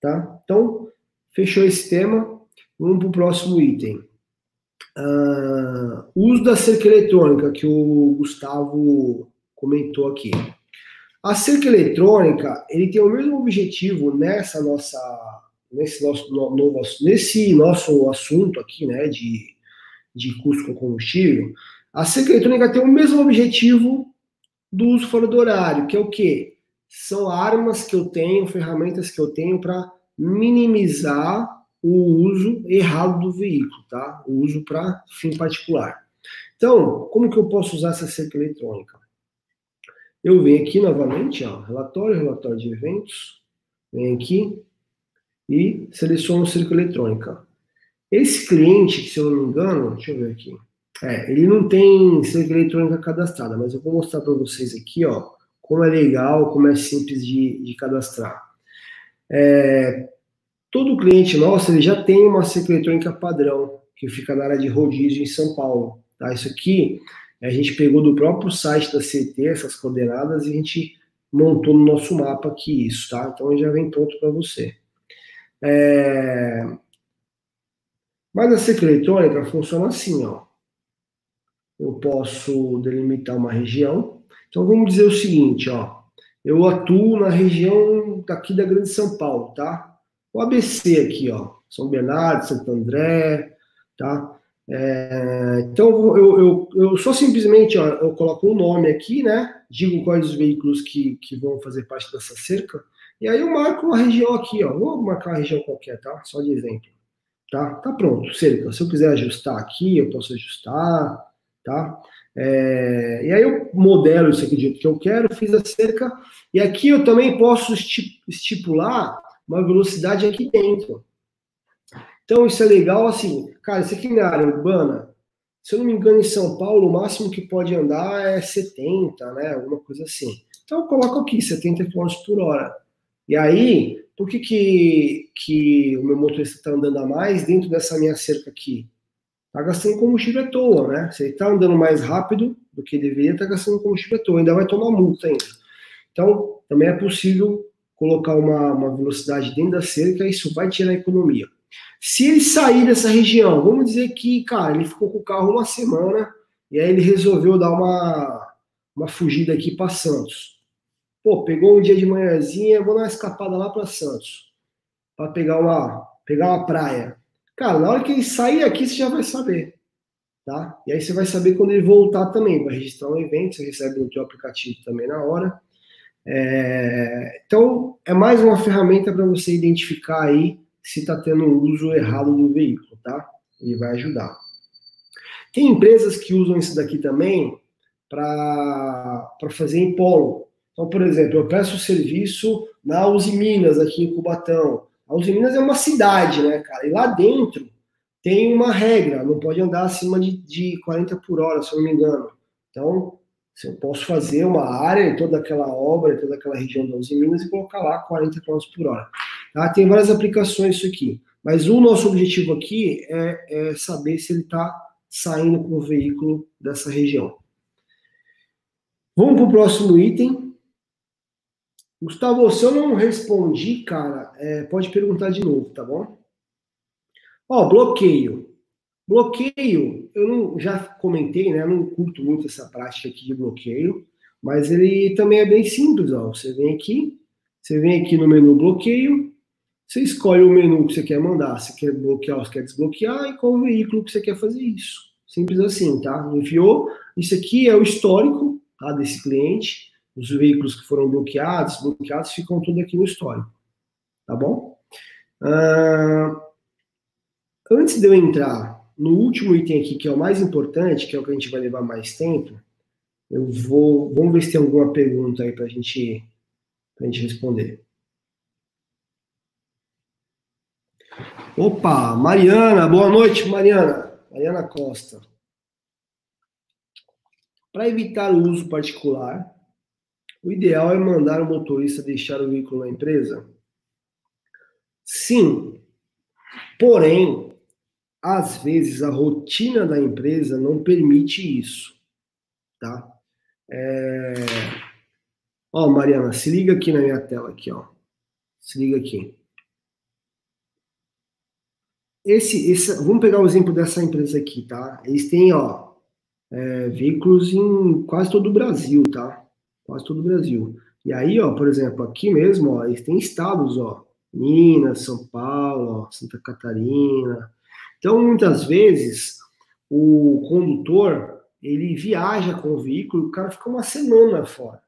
Tá? Então, fechou esse tema. Vamos para o próximo item. Uh, uso da cerca eletrônica, que o Gustavo comentou aqui. A cerca eletrônica, ele tem o mesmo objetivo nessa nossa, nesse nosso novo, nesse nosso assunto aqui, né, de, de custo com combustível. A cerca eletrônica tem o mesmo objetivo do uso fora do horário, que é o quê? São armas que eu tenho, ferramentas que eu tenho para minimizar o uso errado do veículo, tá? O uso para fim particular. Então, como que eu posso usar essa cerca eletrônica? Eu venho aqui novamente, ó, relatório, relatório de eventos, venho aqui e seleciono cerca eletrônica. Esse cliente, se eu não me engano, deixa eu ver aqui, é, ele não tem cerca eletrônica cadastrada, mas eu vou mostrar para vocês aqui, ó, como é legal, como é simples de, de cadastrar. É, todo cliente nosso, ele já tem uma cerca eletrônica padrão, que fica na área de rodízio em São Paulo. Tá? Isso aqui a gente pegou do próprio site da CT essas coordenadas e a gente montou no nosso mapa aqui isso, tá? Então já vem pronto para você. É... Mas a cerca eletrônica funciona assim, ó. Eu posso delimitar uma região. Então vamos dizer o seguinte, ó. Eu atuo na região daqui da Grande São Paulo, tá? O ABC aqui, ó. São Bernardo, Santo André, tá? É, então, eu, eu, eu só simplesmente ó, eu coloco um nome aqui, né? Digo quais os veículos que, que vão fazer parte dessa cerca. E aí eu marco uma região aqui, ó. Vou marcar uma região qualquer, tá? Só de exemplo. Tá? Tá pronto, cerca. Se eu quiser ajustar aqui, eu posso ajustar, tá? É, e aí eu modelo isso aqui do jeito que eu quero, fiz a cerca. E aqui eu também posso estipular uma velocidade aqui dentro. Então isso é legal, assim, cara, isso aqui na área urbana, se eu não me engano, em São Paulo, o máximo que pode andar é 70, né? Alguma coisa assim. Então eu coloco aqui 70 km por hora. E aí, por que, que, que o meu motorista está andando a mais dentro dessa minha cerca aqui? Está gastando combustível à toa, né? Se ele está andando mais rápido do que deveria, está gastando combustível à toa, ainda vai tomar multa ainda. Então, também é possível colocar uma, uma velocidade dentro da cerca, isso vai tirar a economia. Se ele sair dessa região, vamos dizer que, cara, ele ficou com o carro uma semana e aí ele resolveu dar uma, uma fugida aqui para Santos. Pô, pegou um dia de manhãzinha, vou dar uma escapada lá para Santos, para pegar uma, pegar uma praia. Cara, na hora que ele sair aqui, você já vai saber, tá? E aí você vai saber quando ele voltar também, vai registrar um evento, você recebe no seu aplicativo também na hora. É... Então, é mais uma ferramenta para você identificar aí se está tendo um uso errado do veículo, tá? Ele vai ajudar. Tem empresas que usam isso daqui também para fazer em polo. Então, por exemplo, eu peço serviço na Uzi Minas, aqui em Cubatão. A Uzi Minas é uma cidade, né, cara? E lá dentro tem uma regra, não pode andar acima de, de 40 por hora, se eu não me engano. Então, Se eu posso fazer uma área em toda aquela obra, em toda aquela região de 11 Minas e colocar lá 40 km por hora. Tá? Tem várias aplicações isso aqui. Mas o nosso objetivo aqui é, é saber se ele está saindo com o veículo dessa região. Vamos para o próximo item. Gustavo, se eu não respondi, cara, é, pode perguntar de novo, tá bom? Ó, bloqueio. Bloqueio, eu não, já comentei, né? Eu não curto muito essa prática aqui de bloqueio, mas ele também é bem simples, ó. Você vem aqui, você vem aqui no menu bloqueio, você escolhe o menu que você quer mandar, se quer bloquear ou se quer desbloquear e qual veículo que você quer fazer isso. Simples assim, tá? Enviou. Isso aqui é o histórico tá, desse cliente. Os veículos que foram bloqueados, bloqueados, ficam tudo aqui no histórico. Tá bom? Uh, antes de eu entrar no último item aqui, que é o mais importante, que é o que a gente vai levar mais tempo, eu vou. Vamos ver se tem alguma pergunta aí para gente, a gente responder. Opa, Mariana, boa noite, Mariana. Mariana Costa. Para evitar o uso particular, o ideal é mandar o motorista deixar o veículo na empresa? Sim. Porém, às vezes a rotina da empresa não permite isso, tá? É... Ó, Mariana, se liga aqui na minha tela aqui, ó. Se liga aqui. Esse, esse, vamos pegar o exemplo dessa empresa aqui, tá? Eles têm, ó, é, veículos em quase todo o Brasil, tá? Quase todo o Brasil. E aí, ó, por exemplo, aqui mesmo, ó, eles estados, ó, Minas, São Paulo, ó, Santa Catarina, então, muitas vezes, o condutor, ele viaja com o veículo, o cara fica uma semana fora.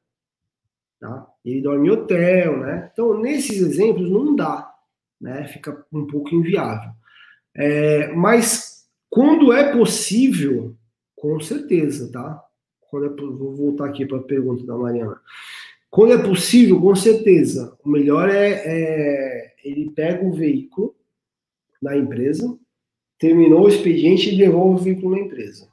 Tá? Ele dorme em hotel, né? Então, nesses exemplos, não dá, né? Fica um pouco inviável. É, mas, quando é possível, com certeza, tá? Quando é, vou voltar aqui para a pergunta da Mariana. Quando é possível, com certeza, o melhor é, é ele pega o veículo na empresa, terminou o expediente e devolve o veículo na empresa.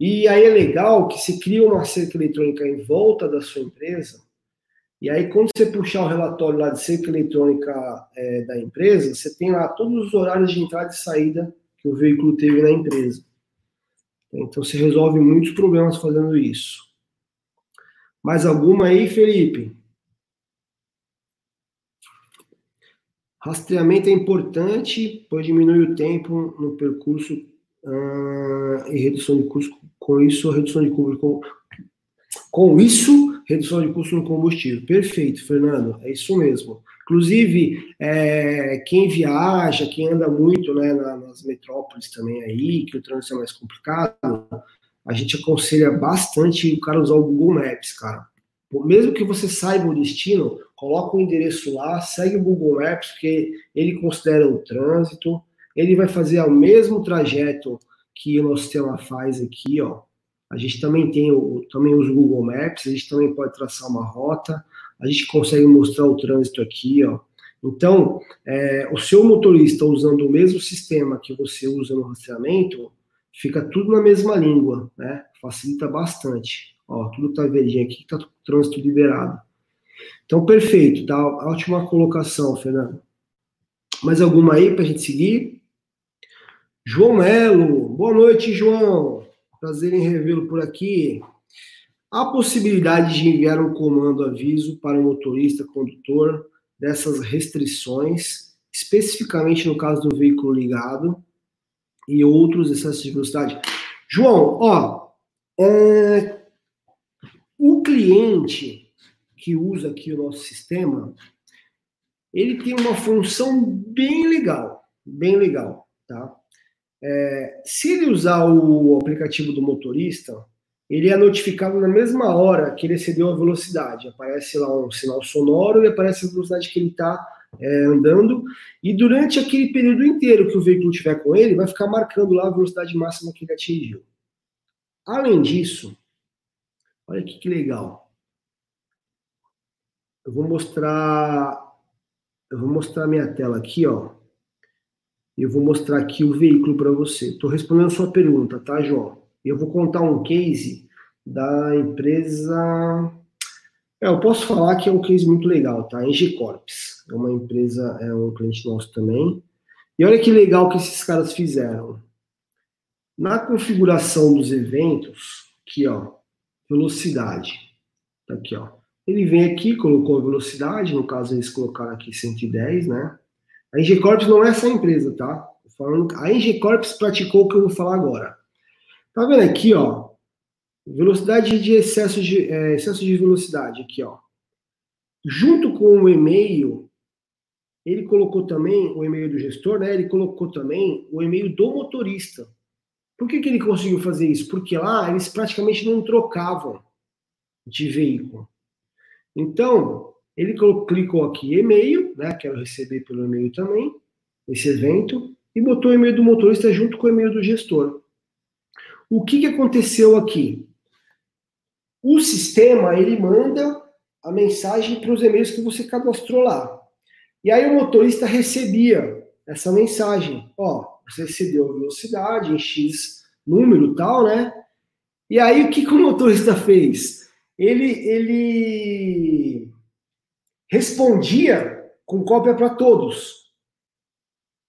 E aí é legal que se cria uma cerca eletrônica em volta da sua empresa, e aí quando você puxar o relatório lá de cerca eletrônica é, da empresa, você tem lá todos os horários de entrada e saída que o veículo teve na empresa. Então você resolve muitos problemas fazendo isso. Mais alguma aí, Felipe? Rastreamento é importante, pois diminui o tempo no percurso uh, e redução de custo. Com isso, redução de custo. Com, com isso, redução de custo no combustível. Perfeito, Fernando, é isso mesmo. Inclusive, é, quem viaja, quem anda muito né, nas metrópoles também aí, que o trânsito é mais complicado, a gente aconselha bastante o cara usar o Google Maps, cara. Mesmo que você saiba o destino, coloca o endereço lá, segue o Google Maps, porque ele considera o trânsito, ele vai fazer o mesmo trajeto que o nosso sistema faz aqui, ó. A gente também tem também usa o Google Maps, a gente também pode traçar uma rota, a gente consegue mostrar o trânsito aqui, ó. Então, é, o seu motorista usando o mesmo sistema que você usa no rastreamento, fica tudo na mesma língua, né? Facilita bastante. Ó, tudo tá verdinho aqui, tá trânsito liberado. Então, perfeito, tá? Ótima colocação, Fernando. Mais alguma aí para a gente seguir? João Melo, boa noite, João. Prazer em revê-lo por aqui. Há possibilidade de enviar um comando aviso para o motorista condutor dessas restrições, especificamente no caso do veículo ligado e outros excessos de velocidade. João, ó, é, o cliente que usa aqui o nosso sistema, ele tem uma função bem legal, bem legal, tá? É, se ele usar o aplicativo do motorista, ele é notificado na mesma hora que ele excedeu a velocidade. Aparece lá um sinal sonoro e aparece a velocidade que ele está é, andando. E durante aquele período inteiro que o veículo estiver com ele, vai ficar marcando lá a velocidade máxima que ele atingiu. Além disso, olha que, que legal. Eu vou mostrar, eu vou mostrar minha tela aqui, ó. Eu vou mostrar aqui o veículo para você. Estou respondendo a sua pergunta, tá, João? Eu vou contar um case da empresa. É, eu posso falar que é um case muito legal, tá? Engie Corps. É uma empresa, é um cliente nosso também. E olha que legal que esses caras fizeram. Na configuração dos eventos, aqui, ó, velocidade. Tá aqui, ó. Ele vem aqui, colocou a velocidade, no caso eles colocaram aqui 110, né? A Engie Corps não é essa empresa, tá? A Engie Corps praticou o que eu vou falar agora. Tá vendo aqui, ó? Velocidade de excesso de, é, excesso de velocidade, aqui, ó. Junto com o e-mail, ele colocou também o e-mail do gestor, né? Ele colocou também o e-mail do motorista. Por que, que ele conseguiu fazer isso? Porque lá eles praticamente não trocavam de veículo. Então, ele clicou aqui e-mail, né? Quero receber pelo e-mail também, esse evento, e botou o e-mail do motorista junto com o e-mail do gestor. O que, que aconteceu aqui? O sistema ele manda a mensagem para os e-mails que você cadastrou lá. E aí o motorista recebia essa mensagem. Ó, você excedeu a velocidade em X número tal, né? E aí o que, que o motorista fez? Ele, ele respondia com cópia para todos.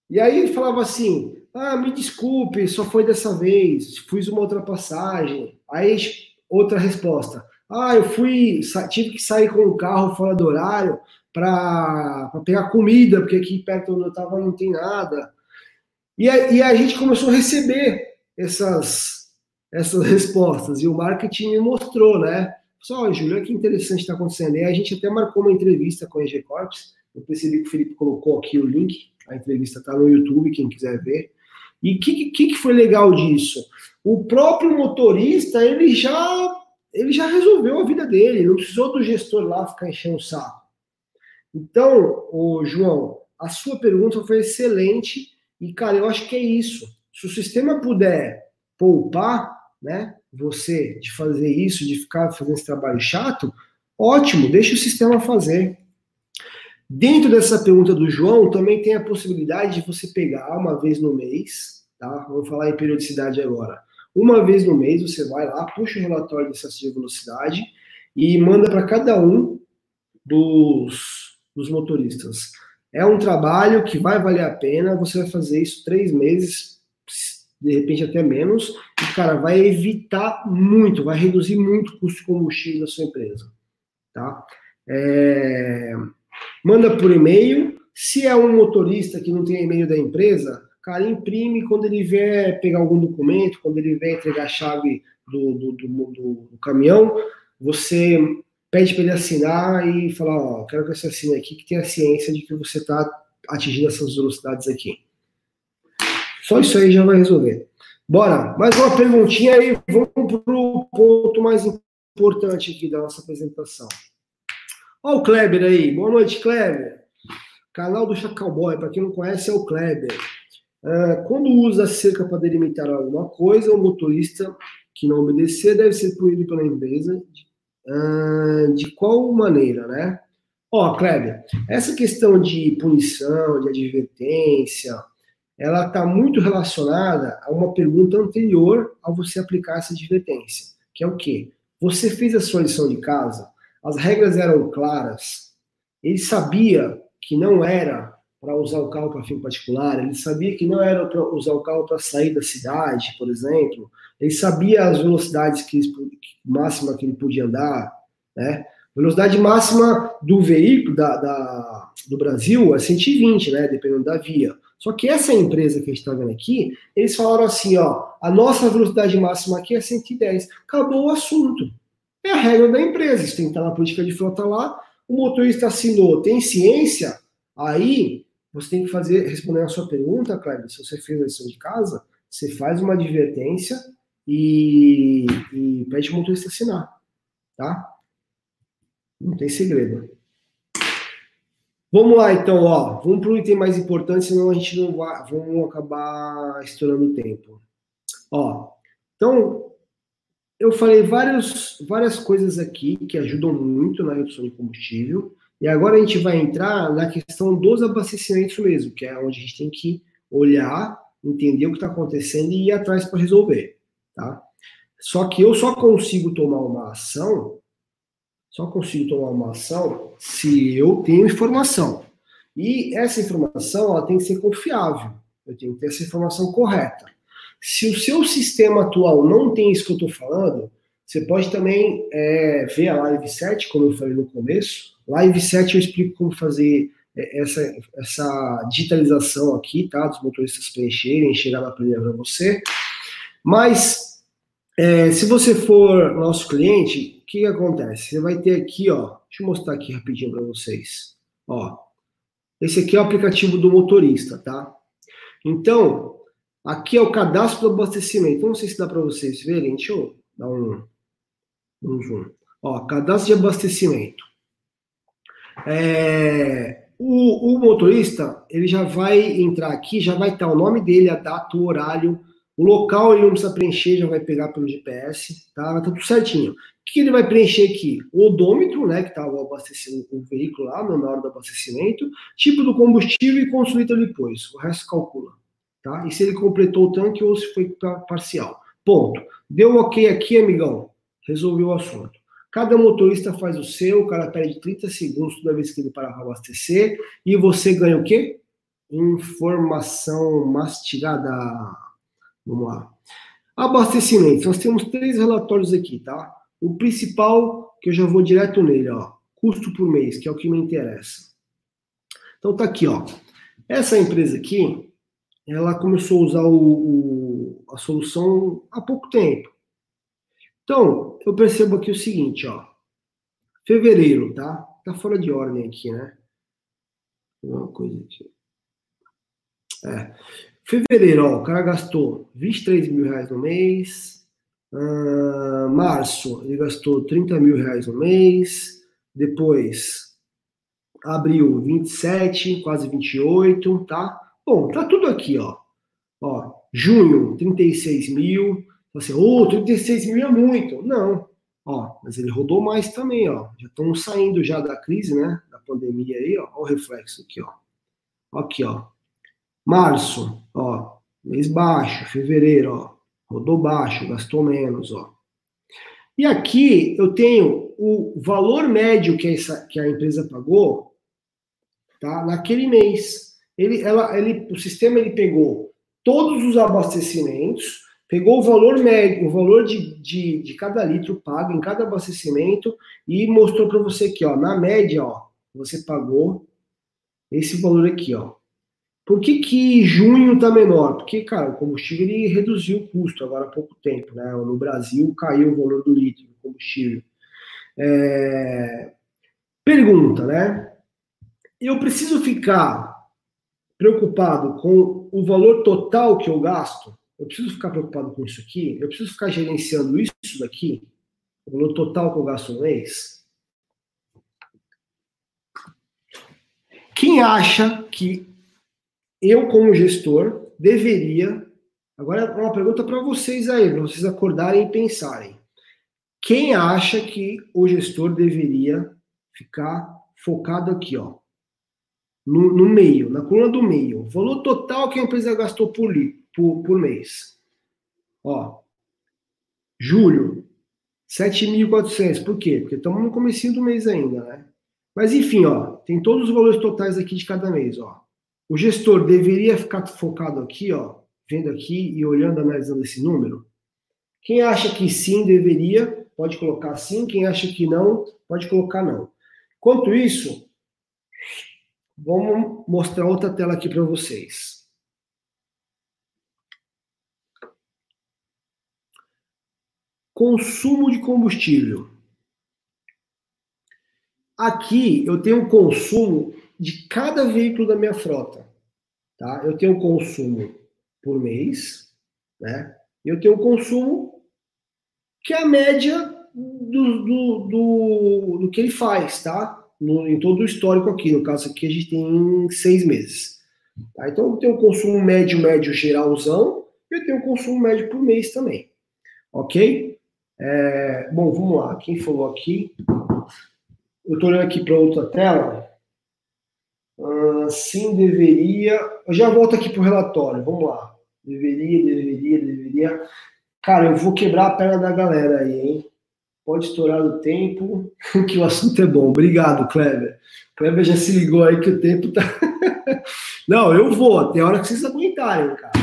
E aí ele falava assim: ah, me desculpe, só foi dessa vez, fiz uma ultrapassagem. Aí outra resposta: ah, eu fui, tive que sair com o carro fora do horário para pegar comida, porque aqui perto onde eu estava não tem nada. E a, e a gente começou a receber essas, essas respostas, e o marketing me mostrou, né? Só, Júlio, olha que interessante está acontecendo. E a gente até marcou uma entrevista com a EG Corps. Eu percebi que o Felipe colocou aqui o link. A entrevista está no YouTube, quem quiser ver. E o que, que, que foi legal disso? O próprio motorista, ele já, ele já resolveu a vida dele. Não precisou do gestor lá ficar enchendo o saco. Então, o João, a sua pergunta foi excelente. E, cara, eu acho que é isso. Se o sistema puder poupar, né? você de fazer isso, de ficar fazendo esse trabalho chato, ótimo, deixa o sistema fazer. Dentro dessa pergunta do João, também tem a possibilidade de você pegar uma vez no mês, tá? Vou falar em periodicidade agora. Uma vez no mês você vai lá, puxa o relatório de excesso de velocidade e manda para cada um dos, dos motoristas. É um trabalho que vai valer a pena, você vai fazer isso três meses, de repente até menos, e, cara, vai evitar muito, vai reduzir muito o custo de combustível da sua empresa, tá? É... Manda por e-mail, se é um motorista que não tem e-mail da empresa, cara, imprime quando ele vier pegar algum documento, quando ele vier entregar a chave do, do, do, do caminhão, você pede para ele assinar e falar, ó, quero que você assine aqui, que tenha ciência de que você está atingindo essas velocidades aqui. Só isso aí já vai resolver. Bora, mais uma perguntinha aí, vamos para o ponto mais importante aqui da nossa apresentação. Olha o Kleber aí, boa noite, Kleber. Canal do Chacalboy, para quem não conhece, é o Kleber. Uh, quando usa cerca para delimitar alguma coisa, o motorista que não obedecer deve ser punido pela empresa. Uh, de qual maneira, né? Ó, Kleber, essa questão de punição, de advertência, ela está muito relacionada a uma pergunta anterior ao você aplicar essa advertência, que é o quê? Você fez a sua lição de casa, as regras eram claras, ele sabia que não era para usar o carro para fim particular, ele sabia que não era para usar o carro para sair da cidade, por exemplo, ele sabia as velocidades que, máxima que ele podia andar, né? Velocidade máxima do veículo da, da, do Brasil é 120, né? Dependendo da via. Só que essa empresa que a gente está vendo aqui, eles falaram assim, ó, a nossa velocidade máxima aqui é 110. Acabou o assunto. É a regra da empresa. Isso tem que estar na política de frota lá. O motorista assinou, tem ciência, aí você tem que fazer, responder a sua pergunta, Cleber, se você fez a lição de casa, você faz uma advertência e, e pede o motorista assinar, tá? Não tem segredo. Vamos lá, então, ó. Vamos para o item mais importante, senão a gente não vai. Vamos acabar estourando o tempo. Ó, então, eu falei vários, várias coisas aqui que ajudam muito na redução de combustível. E agora a gente vai entrar na questão dos abastecimentos mesmo, que é onde a gente tem que olhar, entender o que está acontecendo e ir atrás para resolver, tá? Só que eu só consigo tomar uma ação, só consigo tomar uma ação se eu tenho informação. E essa informação ela tem que ser confiável. Eu tenho que ter essa informação correta. Se o seu sistema atual não tem isso que eu estou falando, você pode também é, ver a Live 7, como eu falei no começo. Live 7 eu explico como fazer é, essa, essa digitalização aqui, tá? Dos motoristas preencherem, chegar na planilha para você. Mas, é, se você for nosso cliente, o que, que acontece? Você vai ter aqui, ó, deixa eu mostrar aqui rapidinho para vocês. Ó, esse aqui é o aplicativo do motorista, tá? Então, aqui é o cadastro do abastecimento. Não sei se dá para vocês verem, deixa eu dar um, um zoom. Ó, cadastro de abastecimento. É, o, o, motorista, ele já vai entrar aqui, já vai estar o nome dele, a data, o horário, o local ele não precisa preencher, já vai pegar pelo GPS, tá? Estar tudo certinho. O que ele vai preencher aqui? O odômetro, né, que está o, o veículo lá na hora do abastecimento, tipo do combustível e consumo depois. O resto calcula, tá? E se ele completou o tanque ou se foi parcial. Ponto. Deu ok aqui, amigão. Resolveu o assunto. Cada motorista faz o seu, o cara perde 30 segundos toda vez que ele parar para abastecer, e você ganha o quê? Informação mastigada. Vamos lá. Abastecimento. Nós temos três relatórios aqui, tá? O principal, que eu já vou direto nele, ó. Custo por mês, que é o que me interessa. Então tá aqui, ó. Essa empresa aqui, ela começou a usar o, o, a solução há pouco tempo. Então, eu percebo aqui o seguinte, ó. Fevereiro, tá? Tá fora de ordem aqui, né? Uma coisa aqui. É. Fevereiro, ó, o cara gastou 23 mil reais no mês. Uh, março, ele gastou 30 mil reais no mês. Depois, abril, 27, quase 28, tá? Bom, tá tudo aqui, ó. Ó, junho, 36 mil. Você, ô, oh, 36 mil é muito. Não. Ó, mas ele rodou mais também, ó. Já estão saindo já da crise, né? Da pandemia aí, ó. O reflexo aqui, ó. Aqui, ó. Março, ó. Mês baixo. Fevereiro, ó. Rodou baixo, gastou menos, ó. E aqui eu tenho o valor médio que, essa, que a empresa pagou, tá? Naquele mês. Ele, ela, ele, o sistema ele pegou todos os abastecimentos, pegou o valor médio, o valor de, de, de cada litro pago em cada abastecimento e mostrou para você aqui, ó, na média, ó, você pagou esse valor aqui, ó. Por que, que junho está menor? Porque, cara, o combustível ele reduziu o custo agora há pouco tempo, né? No Brasil caiu o valor do litro do combustível. É... Pergunta, né? Eu preciso ficar preocupado com o valor total que eu gasto? eu preciso ficar preocupado com isso aqui? Eu preciso ficar gerenciando isso daqui? O valor total que eu gasto no mês? Quem acha que eu, como gestor, deveria. Agora é uma pergunta para vocês aí, para vocês acordarem e pensarem. Quem acha que o gestor deveria ficar focado aqui, ó, no, no meio, na coluna do meio, valor total que a empresa gastou por, por, por mês. Ó, julho, 7.400. Por quê? Porque estamos no começo do mês ainda, né? Mas enfim, ó, tem todos os valores totais aqui de cada mês, ó. O gestor deveria ficar focado aqui, ó, vendo aqui e olhando, analisando esse número. Quem acha que sim deveria, pode colocar sim. Quem acha que não, pode colocar não. Enquanto isso, vamos mostrar outra tela aqui para vocês. Consumo de combustível. Aqui eu tenho o consumo de cada veículo da minha frota. Tá? Eu tenho consumo por mês, né? Eu tenho consumo que é a média do, do, do, do que ele faz, tá? No, em todo o histórico aqui. No caso aqui, a gente tem seis meses. Tá? Então, eu tenho o consumo médio, médio geralzão, e eu tenho o consumo médio por mês também. Ok? É, bom, vamos lá. Quem falou aqui? Eu estou olhando aqui para outra tela. Ah, sim, deveria. Eu já volto aqui para o relatório. Vamos lá. Deveria, deveria, deveria. Cara, eu vou quebrar a perna da galera aí, hein? Pode estourar o tempo, *laughs* que o assunto é bom. Obrigado, Kleber. Kleber já se ligou aí que o tempo tá. *laughs* Não, eu vou, a hora que vocês aguentarem, cara.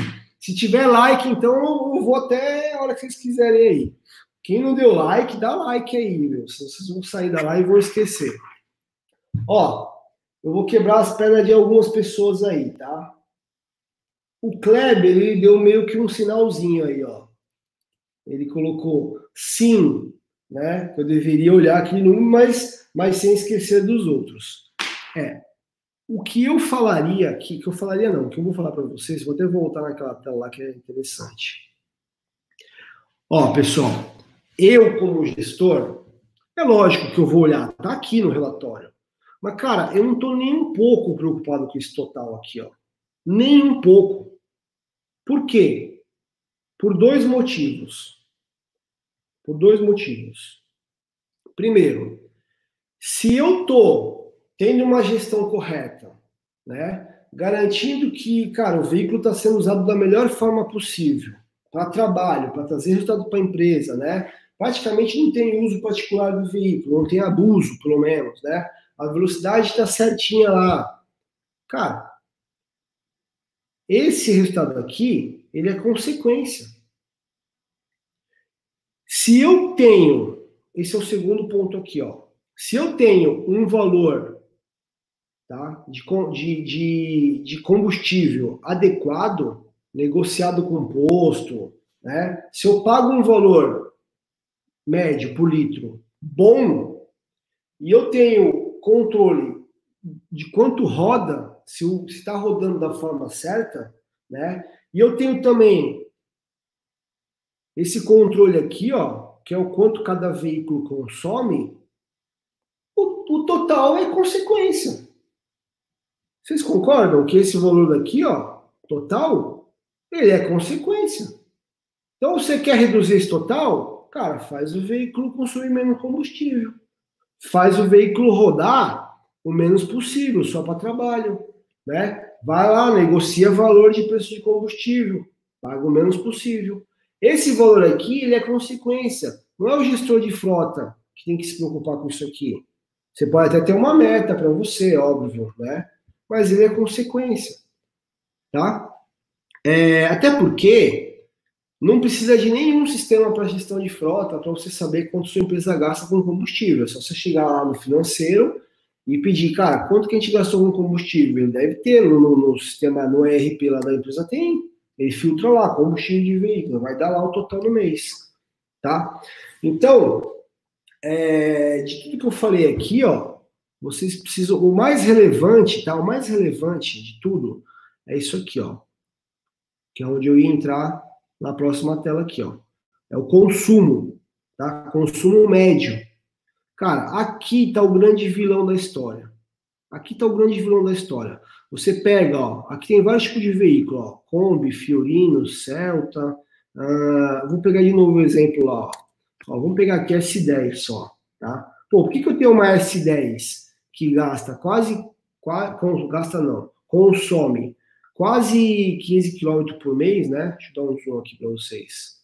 Se tiver like, então eu vou até a hora que vocês quiserem aí. Quem não deu like, dá like aí, meu. Senão vocês vão sair da live e vão esquecer. Ó, eu vou quebrar as pernas de algumas pessoas aí, tá? O Kleber, ele deu meio que um sinalzinho aí, ó. Ele colocou sim, né? Eu deveria olhar aqui no mas, mas sem esquecer dos outros. É. O que eu falaria aqui, que eu falaria não, que eu vou falar para vocês, vou até voltar naquela tela lá que é interessante. Ó, pessoal, eu como gestor, é lógico que eu vou olhar, tá aqui no relatório. Mas, cara, eu não estou nem um pouco preocupado com esse total aqui, ó. Nem um pouco. Por quê? Por dois motivos. Por dois motivos. Primeiro, se eu estou tendo uma gestão correta, né? Garantindo que, cara, o veículo está sendo usado da melhor forma possível, para trabalho, para trazer resultado para a empresa, né? Praticamente não tem uso particular do veículo, não tem abuso, pelo menos, né? a velocidade está certinha lá. Cara, esse resultado aqui, ele é consequência. Se eu tenho, esse é o segundo ponto aqui, ó. Se eu tenho um valor tá, de, de, de, combustível adequado, negociado com posto, né? Se eu pago um valor médio por litro bom e eu tenho controle de quanto roda, se está rodando da forma certa, né? E eu tenho também esse controle aqui, ó, que é o quanto cada veículo consome, o, o total é consequência. Vocês concordam que esse valor aqui, ó, total, ele é consequência. Então, você quer reduzir esse total? Cara, faz o veículo consumir menos combustível faz o veículo rodar o menos possível, só para trabalho, né? Vai lá, negocia valor de preço de combustível, paga o menos possível. Esse valor aqui, ele é consequência. Não é o gestor de frota que tem que se preocupar com isso aqui. Você pode até ter uma meta para você, óbvio, né? Mas ele é consequência, tá? É, até porque não precisa de nenhum sistema para gestão de frota para você saber quanto sua empresa gasta com combustível. É só você chegar lá no financeiro e pedir, cara, quanto que a gente gastou com combustível? Ele deve ter no, no, no sistema, no ERP lá da empresa tem. Ele filtra lá, combustível de veículo, vai dar lá o total no mês, tá? Então, é, de tudo que eu falei aqui, ó, vocês precisam, o mais relevante, tá? O mais relevante de tudo é isso aqui, ó, que é onde eu ia entrar na próxima tela aqui, ó. É o consumo, tá? Consumo médio. Cara, aqui tá o grande vilão da história. Aqui tá o grande vilão da história. Você pega, ó, aqui tem vários tipos de veículo, ó, Kombi, Fiorino, Celta. Uh, vou pegar de novo um exemplo lá, ó. ó. Vamos pegar aqui S10 só, tá? Pô, por que, que eu tenho uma S10 que gasta quase, quase gasta não, consome quase 15 km por mês, né? Deixa eu dar um zoom aqui para vocês.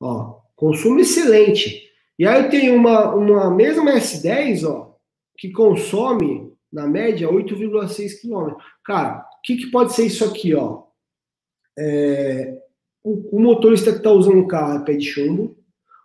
Ó, consumo excelente. E aí eu tenho uma, uma mesma S10, ó, que consome, na média, 8,6 km. Cara, o que, que pode ser isso aqui, ó? É, o, o, motorista que está usando o carro é pé de chumbo,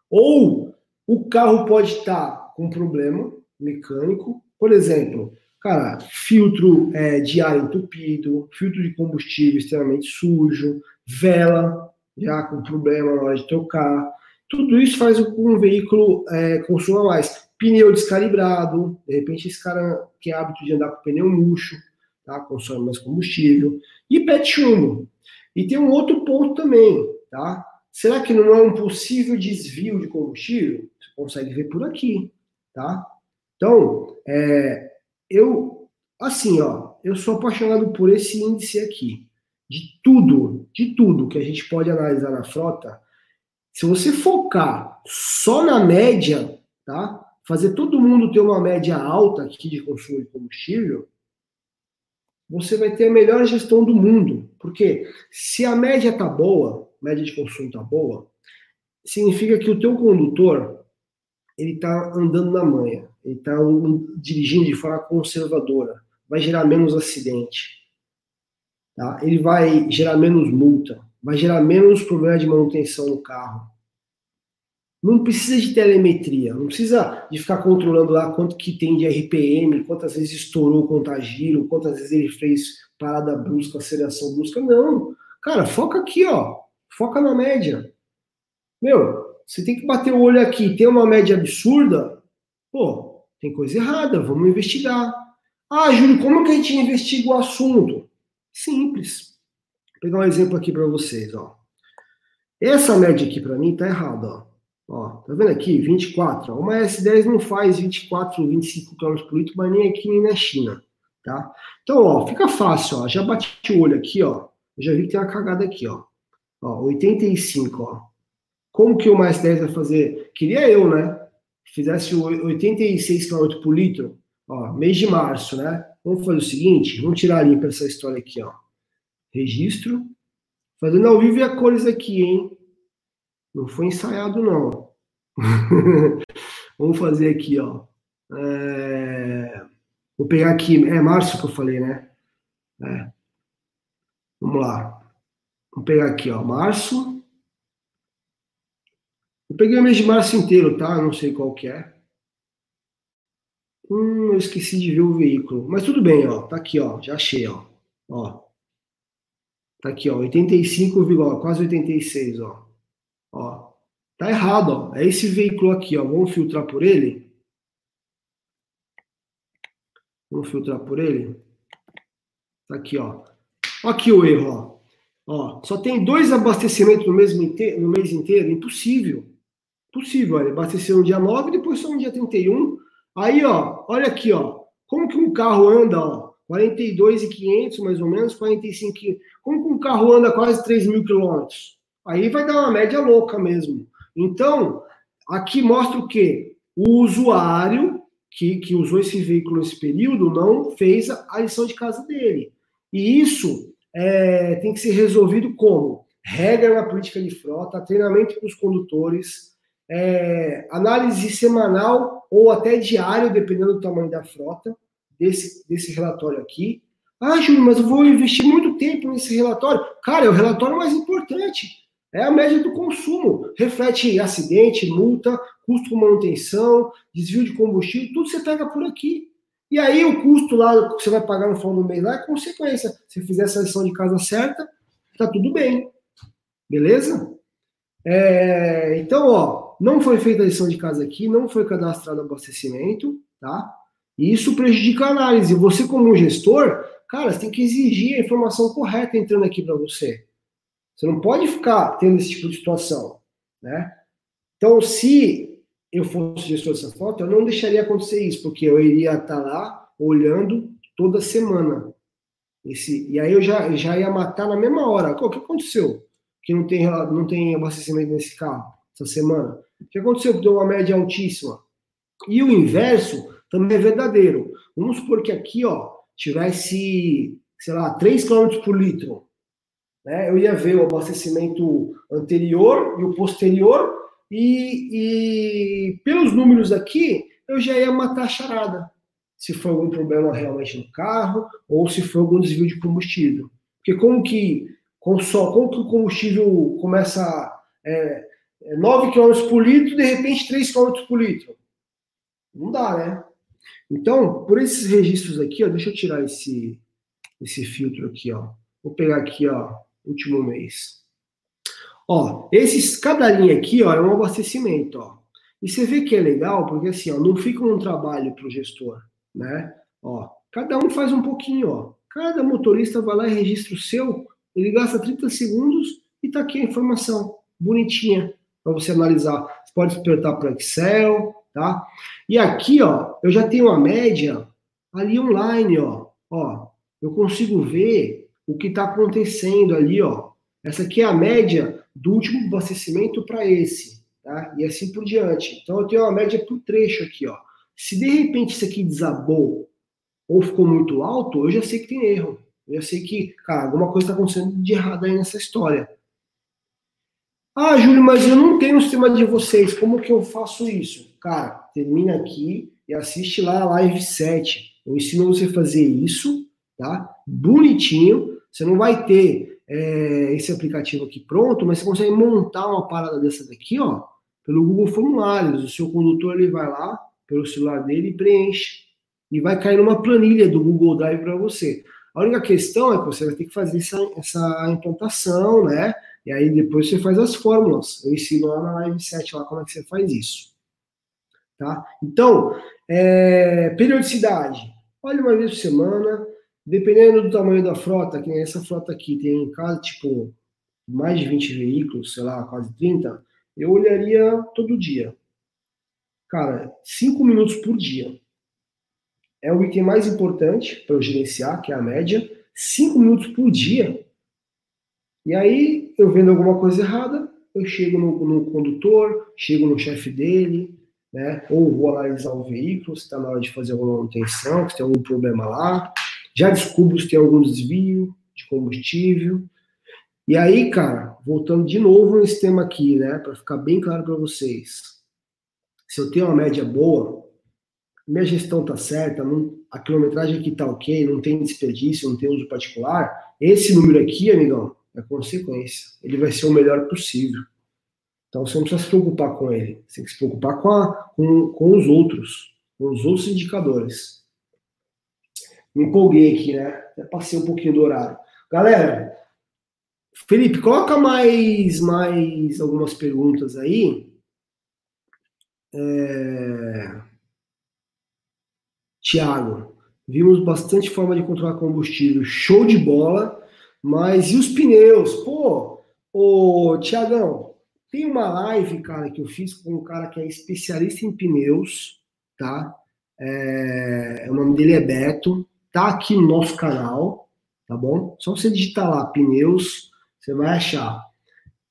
ou o carro pode estar tá com problema mecânico. Por exemplo, Cara, filtro é, de ar entupido, filtro de combustível extremamente sujo, vela já com problema na hora de trocar. Tudo isso faz com que um veículo é, consuma mais. Pneu descalibrado, de repente esse cara tem hábito de andar com pneu murcho, tá? consome mais combustível. E de chumbo. E tem um outro ponto também, tá? Será que não é um possível desvio de combustível? Você consegue ver por aqui, tá? Então, é, eu, assim, ó, eu sou apaixonado por esse índice aqui. De tudo, de tudo que a gente pode analisar na frota, se você focar só na média, tá? Fazer todo mundo ter uma média alta aqui de consumo de combustível, você vai ter a melhor gestão do mundo. Porque se a média tá boa, média de consumo tá boa, significa que o teu condutor ele está andando na manha, ele está dirigindo de forma conservadora, vai gerar menos acidente, tá? ele vai gerar menos multa, vai gerar menos problema de manutenção no carro. Não precisa de telemetria, não precisa de ficar controlando lá quanto que tem de RPM, quantas vezes estourou o contagiro, quantas vezes ele fez parada brusca, aceleração brusca. Não. Cara, foca aqui, ó. Foca na média. Meu, você tem que bater o olho aqui, tem uma média absurda, pô, tem coisa errada, vamos investigar. Ah, Júlio, como que a gente investiga o assunto? Simples. Vou pegar um exemplo aqui para vocês, ó. Essa média aqui para mim tá errada, ó. Ó, tá vendo aqui? 24. Ó. Uma S10 não faz 24, 25 km por litro, mas nem aqui nem na China, tá? Então, ó, fica fácil, ó. Já bati o olho aqui, ó. Já vi que tem uma cagada aqui, ó. Ó, 85, ó. Como que o mais 10 vai fazer? Queria eu, né? Fizesse 86 km por litro, ó, mês de março, né? Vamos fazer o seguinte, vamos tirar limpa essa história aqui, ó. Registro. Fazendo ao vivo e a cores aqui, hein? Não foi ensaiado, não. *laughs* vamos fazer aqui, ó. É... Vou pegar aqui, é março que eu falei, né? É. Vamos lá. Vou pegar aqui, ó, março. Eu peguei o mês de março inteiro, tá? Não sei qual que é. Hum, eu esqueci de ver o veículo. Mas tudo bem, ó. Tá aqui, ó. Já achei, ó. Ó. Tá aqui, ó. 85, quase 86, ó. Ó. Tá errado, ó. É esse veículo aqui, ó. Vamos filtrar por ele? Vamos filtrar por ele? Tá aqui, ó. Aqui o erro, ó. Ó, só tem dois abastecimentos no, mesmo no mês inteiro? Impossível. Possível, olha, abasteceu no dia 9, depois só no dia 31. Aí, ó, olha aqui, ó, como que um carro anda, ó, 42,500 mais ou menos, 45 Como que um carro anda quase 3 mil quilômetros? Aí vai dar uma média louca mesmo. Então, aqui mostra o quê? O usuário que, que usou esse veículo nesse período não fez a lição de casa dele. E isso é, tem que ser resolvido como? Regra na política de frota, treinamento para os condutores, é, análise semanal ou até diário, dependendo do tamanho da frota, desse, desse relatório aqui. Ah, Júlio, mas eu vou investir muito tempo nesse relatório. Cara, é o relatório mais importante. É a média do consumo. Reflete acidente, multa, custo com manutenção, desvio de combustível, tudo você pega por aqui. E aí o custo lá que você vai pagar no final do mês lá é consequência. Se fizer essa lição de casa certa, tá tudo bem. Beleza? É, então, ó, não foi feita a lição de casa aqui, não foi cadastrado abastecimento, tá? E isso prejudica a análise. Você, como gestor, cara, você tem que exigir a informação correta entrando aqui para você. Você não pode ficar tendo esse tipo de situação, né? Então, se eu fosse gestor dessa foto, eu não deixaria acontecer isso, porque eu iria estar lá olhando toda semana. Esse, e aí eu já, já ia matar na mesma hora. O que aconteceu? Que não tem, não tem abastecimento nesse carro essa semana? O que aconteceu que deu uma média altíssima? E o inverso também é verdadeiro. Vamos supor que aqui, ó, tivesse, sei lá, 3 km por litro. Né? Eu ia ver o abastecimento anterior e o posterior, e, e pelos números aqui, eu já ia matar a charada. Se foi algum problema realmente no carro, ou se foi algum desvio de combustível. Porque como que, como que o combustível começa é, 9 é, km por litro, de repente 3 km por litro. Não dá, né? Então, por esses registros aqui, ó, deixa eu tirar esse, esse filtro aqui, ó. Vou pegar aqui, ó, último mês. Ó, esses, cada linha aqui, ó, é um abastecimento, ó. E você vê que é legal, porque assim, ó, não fica um trabalho para o gestor, né? Ó, cada um faz um pouquinho, ó. Cada motorista vai lá e registra o seu, ele gasta 30 segundos e tá aqui a informação, bonitinha para você analisar. Você pode apertar para Excel, tá? E aqui, ó, eu já tenho uma média ali online, ó. Ó, eu consigo ver o que está acontecendo ali, ó. Essa aqui é a média do último abastecimento para esse, tá? E assim por diante. Então eu tenho uma média por trecho aqui, ó. Se de repente isso aqui desabou ou ficou muito alto, eu já sei que tem erro. Eu já sei que, cara, alguma coisa está acontecendo de errado aí nessa história. Ah, Júlio, mas eu não tenho o sistema de vocês, como que eu faço isso? Cara, termina aqui e assiste lá a live 7. Eu ensino você a fazer isso, tá? Bonitinho. Você não vai ter é, esse aplicativo aqui pronto, mas você consegue montar uma parada dessa daqui, ó, pelo Google Formulários. O seu condutor ele vai lá pelo celular dele e preenche. E vai cair numa planilha do Google Drive para você. A única questão é que você vai ter que fazer essa, essa implantação, né? E aí depois você faz as fórmulas. Eu ensino lá na Live 7 lá como é que você faz isso. Tá? Então, é, periodicidade. Olha uma vez por semana, dependendo do tamanho da frota, que essa frota aqui tem em casa, tipo, mais de 20 veículos, sei lá, quase 30, eu olharia todo dia. Cara, 5 minutos por dia. É o item mais importante para eu gerenciar, que é a média. 5 minutos por dia. E aí, eu vendo alguma coisa errada, eu chego no, no condutor, chego no chefe dele, né? Ou vou analisar o veículo, se está na hora de fazer alguma manutenção, se tem algum problema lá. Já descubro se tem algum desvio de combustível. E aí, cara, voltando de novo nesse tema aqui, né, para ficar bem claro para vocês. Se eu tenho uma média boa, minha gestão tá certa, não, a quilometragem aqui tá ok, não tem desperdício, não tem uso particular, esse número aqui, amigão, é consequência. Ele vai ser o melhor possível. Então você não precisa se preocupar com ele, você tem que se preocupar com, a, com, com os outros, com os outros indicadores. Me empolguei aqui, né? Até passei um pouquinho do horário. Galera, Felipe, coloca mais, mais algumas perguntas aí. É... Tiago, vimos bastante forma de controlar combustível. Show de bola. Mas e os pneus? Pô, ô Tiagão, tem uma live, cara, que eu fiz com um cara que é especialista em pneus, tá? É, o nome dele é Beto, tá aqui no nosso canal, tá bom? Só você digitar lá pneus, você vai achar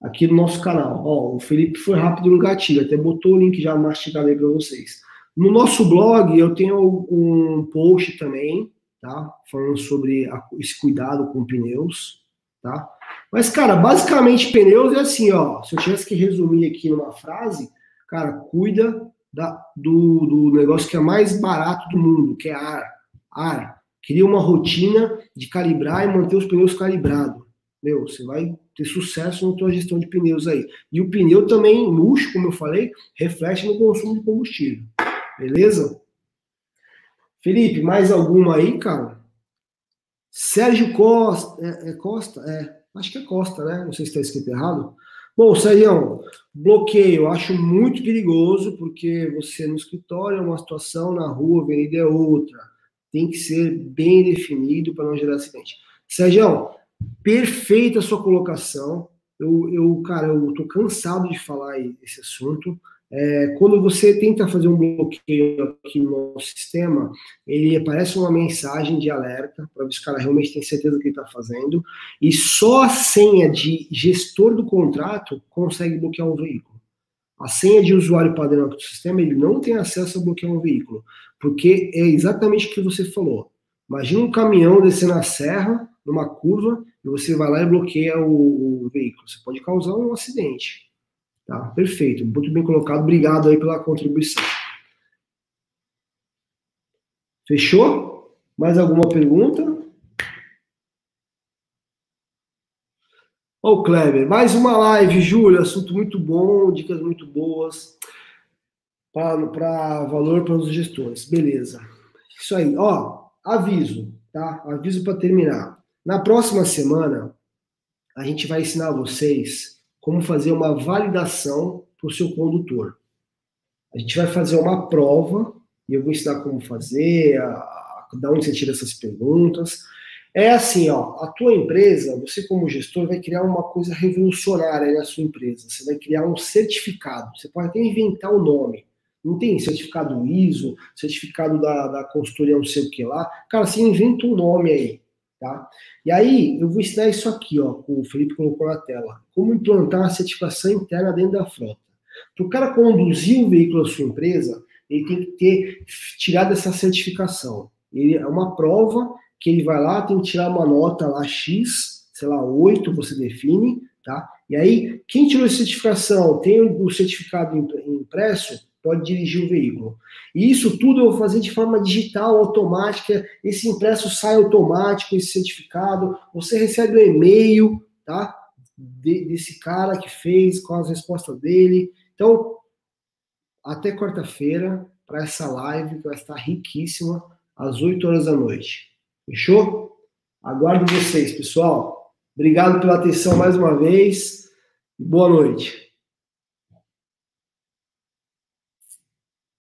aqui no nosso canal. Ó, o Felipe foi rápido no gatilho, até botou o link já mastigado aí para vocês. No nosso blog eu tenho um post também, tá? Falando sobre esse cuidado com pneus, tá? Mas, cara, basicamente pneus é assim, ó. Se eu tivesse que resumir aqui numa frase, cara, cuida da, do, do negócio que é mais barato do mundo, que é ar. Ar. Cria uma rotina de calibrar e manter os pneus calibrados. Meu, você vai ter sucesso na tua gestão de pneus aí. E o pneu também, luxo, como eu falei, reflete no consumo de combustível. Beleza? Felipe, mais alguma aí, cara? Sérgio Costa, é, é Costa, é, Acho que é Costa, né? Não sei se está escrito errado. Bom, Sérgio, bloqueio, acho muito perigoso, porque você no escritório é uma situação, na rua, avenida é outra. Tem que ser bem definido para não gerar acidente. Sérgio, perfeita sua colocação. Eu, eu, cara, eu tô cansado de falar esse assunto. É, quando você tenta fazer um bloqueio aqui no sistema, ele aparece uma mensagem de alerta para ver se o cara realmente tem certeza do que está fazendo, e só a senha de gestor do contrato consegue bloquear um veículo. A senha de usuário padrão do sistema, ele não tem acesso a bloquear um veículo, porque é exatamente o que você falou. Imagina um caminhão descendo a serra, numa curva, e você vai lá e bloqueia o, o veículo. Você pode causar um acidente. Tá? Perfeito, muito bem colocado. Obrigado aí pela contribuição. Fechou? Mais alguma pergunta? Ô, Kleber, mais uma live, Júlio. Assunto muito bom, dicas muito boas para valor para os gestores. Beleza. Isso aí. Ó, aviso, tá? Aviso para terminar. Na próxima semana, a gente vai ensinar vocês como fazer uma validação para o seu condutor. A gente vai fazer uma prova, e eu vou ensinar como fazer, a, a, da onde você tira essas perguntas. É assim, ó, a tua empresa, você como gestor vai criar uma coisa revolucionária na sua empresa. Você vai criar um certificado. Você pode até inventar o um nome. Não tem certificado ISO, certificado da, da consultoria não sei o que lá. Cara, você inventa um nome aí. Tá? E aí, eu vou ensinar isso aqui, ó, o Felipe colocou na tela. Como implantar uma certificação interna dentro da frota. Para o cara conduzir o veículo da sua empresa, ele tem que ter tirado essa certificação. Ele, é uma prova que ele vai lá, tem que tirar uma nota lá X, sei lá, 8 você define, tá? E aí, quem tirou essa certificação, tem o certificado impresso, pode dirigir o veículo. E isso tudo eu vou fazer de forma digital, automática. Esse impresso sai automático, esse certificado. Você recebe o um e-mail, tá? De, desse cara que fez, com as respostas dele. Então, até quarta-feira, para essa live, que vai estar riquíssima, às 8 horas da noite. Fechou? Aguardo vocês, pessoal. Obrigado pela atenção mais uma vez. Boa noite.